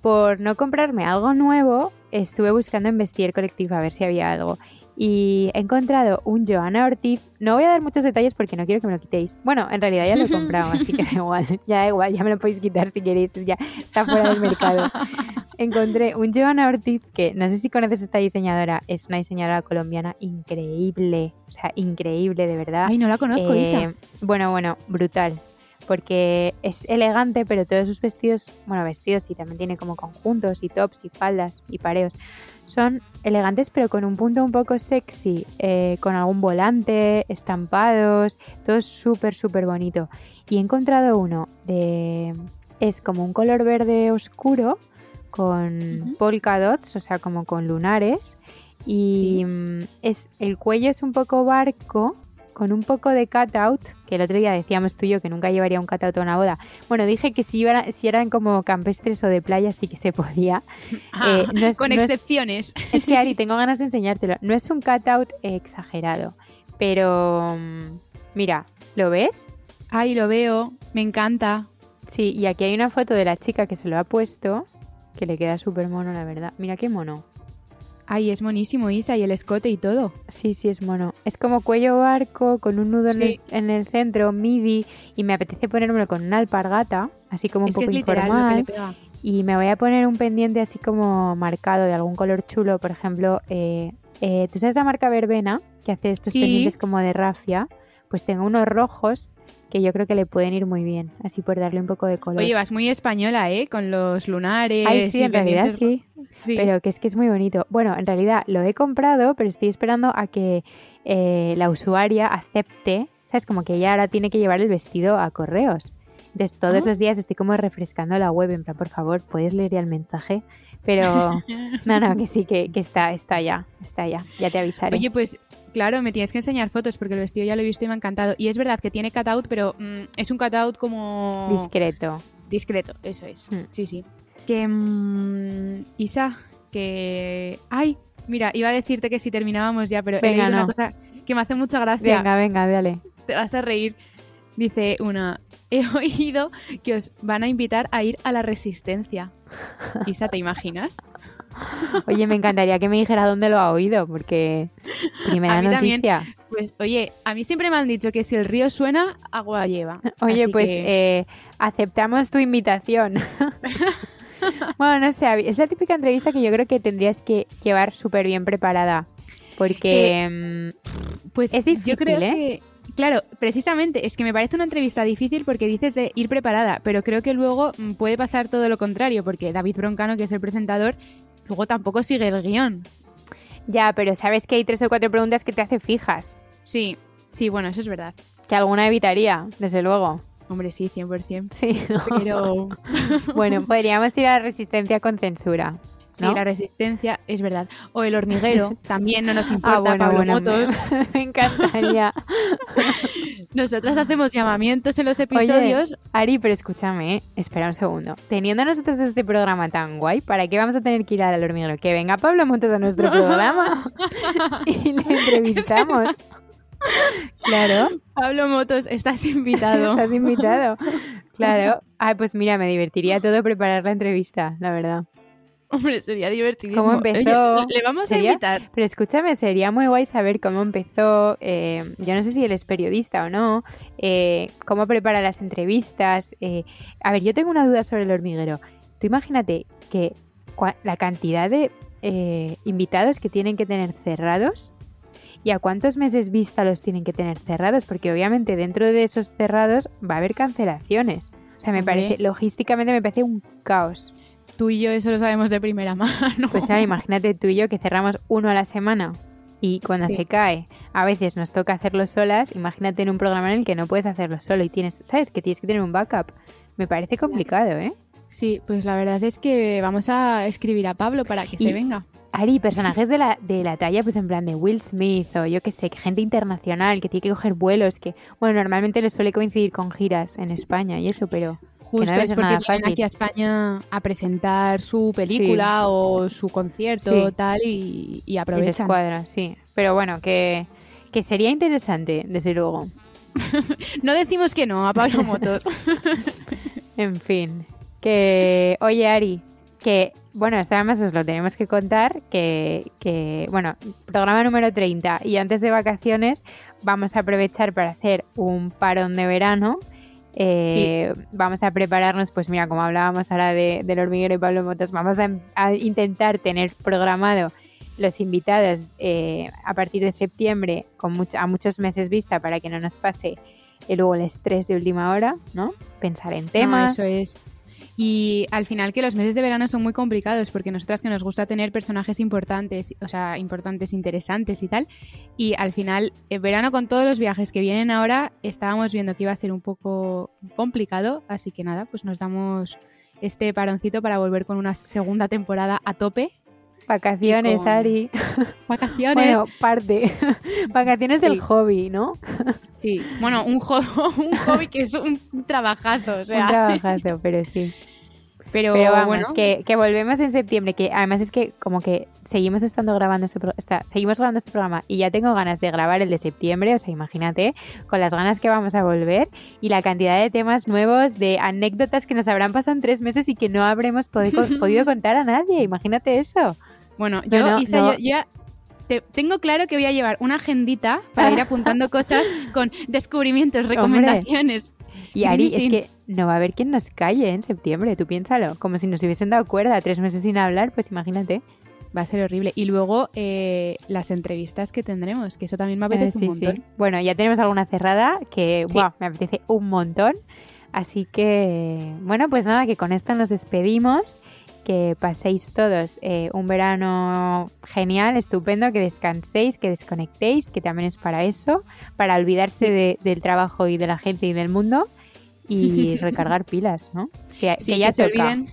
por no comprarme algo nuevo, estuve buscando en Vestier Collective a ver si había algo. Y he encontrado un Joana Ortiz. No voy a dar muchos detalles porque no quiero que me lo quitéis. Bueno, en realidad ya lo he comprado, así que *laughs* da igual. Ya da igual, ya me lo podéis quitar si queréis. Ya está fuera del mercado. *laughs* Encontré un Joana Ortiz que no sé si conoces esta diseñadora. Es una diseñadora colombiana increíble. O sea, increíble, de verdad. Ay, no la conozco, Eh, Isa. Bueno, bueno, brutal. Porque es elegante, pero todos sus vestidos, bueno, vestidos y también tiene como conjuntos y tops y faldas y pareos. Son elegantes, pero con un punto un poco sexy, eh, con algún volante, estampados, todo súper, súper bonito. Y he encontrado uno de. Es como un color verde oscuro con Ujú. polka dots, o sea, como con lunares. Y es el cuello es un poco barco, con un poco de cutout, que el otro día decíamos tú y yo que nunca llevaría un cutout a una boda. Bueno, dije que si, iban, si eran como campestres o de playa sí que se podía. *laughs* Ah, eh, no es- con no es- excepciones. Es que Ari, tengo *laughs* ganas de enseñártelo. No es un cutout exagerado, pero mm, mira, ¿lo ves? Ay, lo veo, me encanta. Sí, y aquí hay una foto de la chica que se lo ha puesto, que le queda súper mono, la verdad. Mira qué mono. Ay, es monísimo, Isa, y el escote y todo. Sí, sí, es mono. Es como cuello barco, con un nudo en, el, en el centro, midi, y me apetece ponérmelo con una alpargata, así como un es que poco es literal informal. lo que le pega. Y me voy a poner un pendiente así como marcado de algún color chulo, por ejemplo, eh, eh, ¿tú sabes la marca Verbena? Que hace estos Sí. pendientes como de rafia. Pues tengo unos rojos que yo creo que le pueden ir muy bien, así por darle un poco de color. Oye, vas muy española, ¿eh? Con los lunares. Ay, sí, en realidad sí. sí. Pero que es que es muy bonito. Bueno, en realidad lo he comprado, pero estoy esperando a que eh, la usuaria acepte, ¿sabes? Como que ella ahora tiene que llevar el vestido a correos. Entonces todos Ah. los días estoy como refrescando la web, en plan, por favor, puedes leer ya el mensaje. Pero *laughs* no, no, que sí, que, que está, está ya, está ya, ya te avisaré. Oye, pues claro, me tienes que enseñar fotos porque el vestido ya lo he visto y me ha encantado. Y es verdad que tiene cutout, pero mm, es un cutout como... Discreto. Discreto, eso es. Mm. Sí, sí. Que... mm, Isa, que... Ay, mira, iba a decirte que si terminábamos ya, pero he Venga, leído una cosa que me hace mucha gracia. Venga, venga, dale. Te vas a reír. Dice una... He *laughs* oído que os van a invitar a ir a la resistencia. Isa, ¿te imaginas? Oye, me encantaría que me dijera dónde lo ha oído, porque primera A mí también. noticia. Pues oye, a mí siempre me han dicho que si el río suena, agua lleva. Oye, Así pues que- eh, aceptamos tu invitación. *laughs* bueno, no sé, es la típica entrevista que yo creo que tendrías que llevar súper bien preparada. Porque mm, Pues es difícil, yo creo ¿eh? que, claro, precisamente, es que me parece una entrevista difícil porque dices de ir preparada, pero creo que luego mm, puede pasar todo lo contrario, porque David Broncano, que es el presentador, luego tampoco sigue el guion. Ya, pero sabes que hay tres o cuatro preguntas que te hace fijas. Sí, sí, bueno, eso es verdad. Que alguna evitaría, desde luego. Hombre, sí, 100%. Sí. Pero *laughs* bueno, podríamos ir a resistencia con censura. Sí, la resistencia es verdad. O el hormiguero, *laughs* también no nos Ah, importa, bueno, Pablo bueno, Motos. me, *laughs* me encantaría. *laughs* Nosotras hacemos llamamientos en los episodios. Oye, Ari, pero escúchame, ¿eh? espera un segundo. Teniendo nosotros este programa tan guay, ¿para qué vamos a tener que ir al hormiguero? Que venga Pablo Montes a nuestro programa y le entrevistamos. Claro, Pablo Motos, estás invitado. estás invitado. Claro. Ay, pues mira, me divertiría todo preparar la entrevista, la verdad. Hombre, sería divertidísimo. ¿Cómo empezó? Oye, le vamos ¿Sería? a invitar. Pero escúchame, sería muy guay saber cómo empezó. eh, yo no sé si él es periodista o no. eh, cómo prepara las entrevistas. eh. a ver, yo tengo una duda sobre el hormiguero. Tú imagínate que la cantidad de eh, invitados que tienen que tener cerrados y a cuántos meses vista los tienen que tener cerrados, porque obviamente dentro de esos cerrados va a haber cancelaciones. O sea, me Hombre. parece, logísticamente me parece un caos. Tú y yo eso lo sabemos de primera *laughs* mano. Pues ahora imagínate tú y yo que cerramos uno a la semana y cuando Sí. se cae a veces nos toca hacerlo solas, imagínate en un programa en el que no puedes hacerlo solo y tienes, ¿sabes? Que tienes que tener un backup. Me parece complicado, ¿eh? Sí, pues la verdad es que vamos a escribir a Pablo para que Y- se venga. Ari, personajes de la, de la talla, pues en plan de Will Smith o yo qué sé, que gente internacional que tiene que coger vuelos, que, bueno, normalmente les suele coincidir con giras en España y eso, pero Justo es porque vienen aquí a España a presentar su película o su concierto Sí. tal y, y y aprovechan. cuadra, sí. Pero bueno, que, que sería interesante, desde luego. *laughs* No decimos que no a Pablo Motos. *laughs* En fin, que oye Ari, que bueno, esto además os lo tenemos que contar, que, que bueno, programa número 30 y antes de vacaciones vamos a aprovechar para hacer un parón de verano. Eh, Vamos a prepararnos, pues mira, como hablábamos ahora de, del hormiguero y Pablo Motos, vamos a, a intentar tener programado los invitados eh, a partir de septiembre con mucho, a muchos meses vista para que no nos pase eh, luego el estrés de última hora, ¿no? Pensar en No, temas. eso es. Y al final que los meses de verano son muy complicados porque nosotras que nos gusta tener personajes importantes, o sea, importantes, interesantes y tal. Y al final, en verano con todos los viajes que vienen ahora, estábamos viendo que iba a ser un poco complicado. Así que nada, pues nos damos este paroncito para volver con una segunda temporada a tope. Vacaciones, con- Ari. *laughs* Vacaciones. Bueno, parte. *laughs* Vacaciones del hobby, ¿no? sí, bueno, un, jo- *laughs* un hobby que es un trabajazo, o sea. Un trabajazo, pero sí. Pero, Pero vamos, bueno, que, que volvemos en septiembre, que además es que como que seguimos estando grabando este, pro- está- seguimos grabando este programa y ya tengo ganas de grabar el de septiembre, o sea, imagínate, con las ganas que vamos a volver y la cantidad de temas nuevos, de anécdotas que nos habrán pasado en tres meses y que no habremos podi- podido contar a nadie, imagínate eso. Bueno, No, yo, no, Isa, no. yo- te- tengo claro que voy a llevar una agendita para ir *laughs* apuntando cosas con descubrimientos, recomendaciones. Y Ari, Sí. es que no va a haber quien nos calle en septiembre, tú piénsalo, como si nos hubiesen dado cuerda tres meses sin hablar, pues imagínate. Va a ser horrible. Y luego eh, las entrevistas que tendremos, que eso también me apetece Eh, sí, un montón. sí. Bueno, ya tenemos alguna cerrada que buah, me apetece un montón. Así que, bueno, pues nada, que con esto nos despedimos. Que paséis todos eh, un verano genial, estupendo, que descanséis, que desconectéis, que también es para eso, para olvidarse de- del trabajo y de la gente y del mundo y *laughs* recargar pilas, ¿no? Que, Sí, que ya se olviden,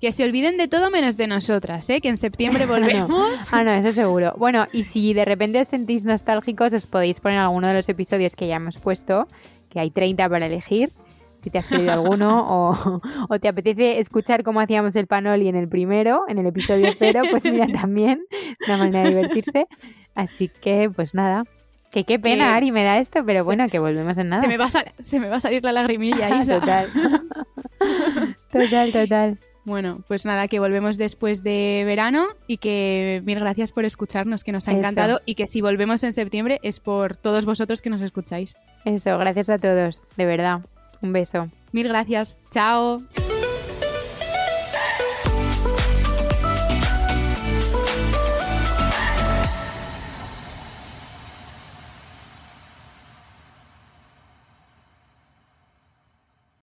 que se olviden de todo menos de nosotras, ¿eh? que en septiembre no. volvemos. Ah, no, eso seguro. Bueno, y si de repente os sentís nostálgicos, os podéis poner alguno de los episodios que ya hemos puesto, que hay 30 para elegir, si te has perdido alguno, o, o te apetece escuchar cómo hacíamos el panoli en el primero, en el episodio cero, pues mira, *laughs* también es una manera de divertirse. Así que, pues nada. Que qué pena, Que- Ari, me da esto, pero bueno, que volvemos en nada. Se me, va a sal- se me va a salir la lagrimilla, *laughs* Isa. total. total, total. Bueno, pues nada, que volvemos después de verano y que mil gracias por escucharnos, que nos ha Eso. encantado y que si volvemos en septiembre es por todos vosotros que nos escucháis. Eso, gracias a todos, de verdad. Un beso. Mil gracias. Chao.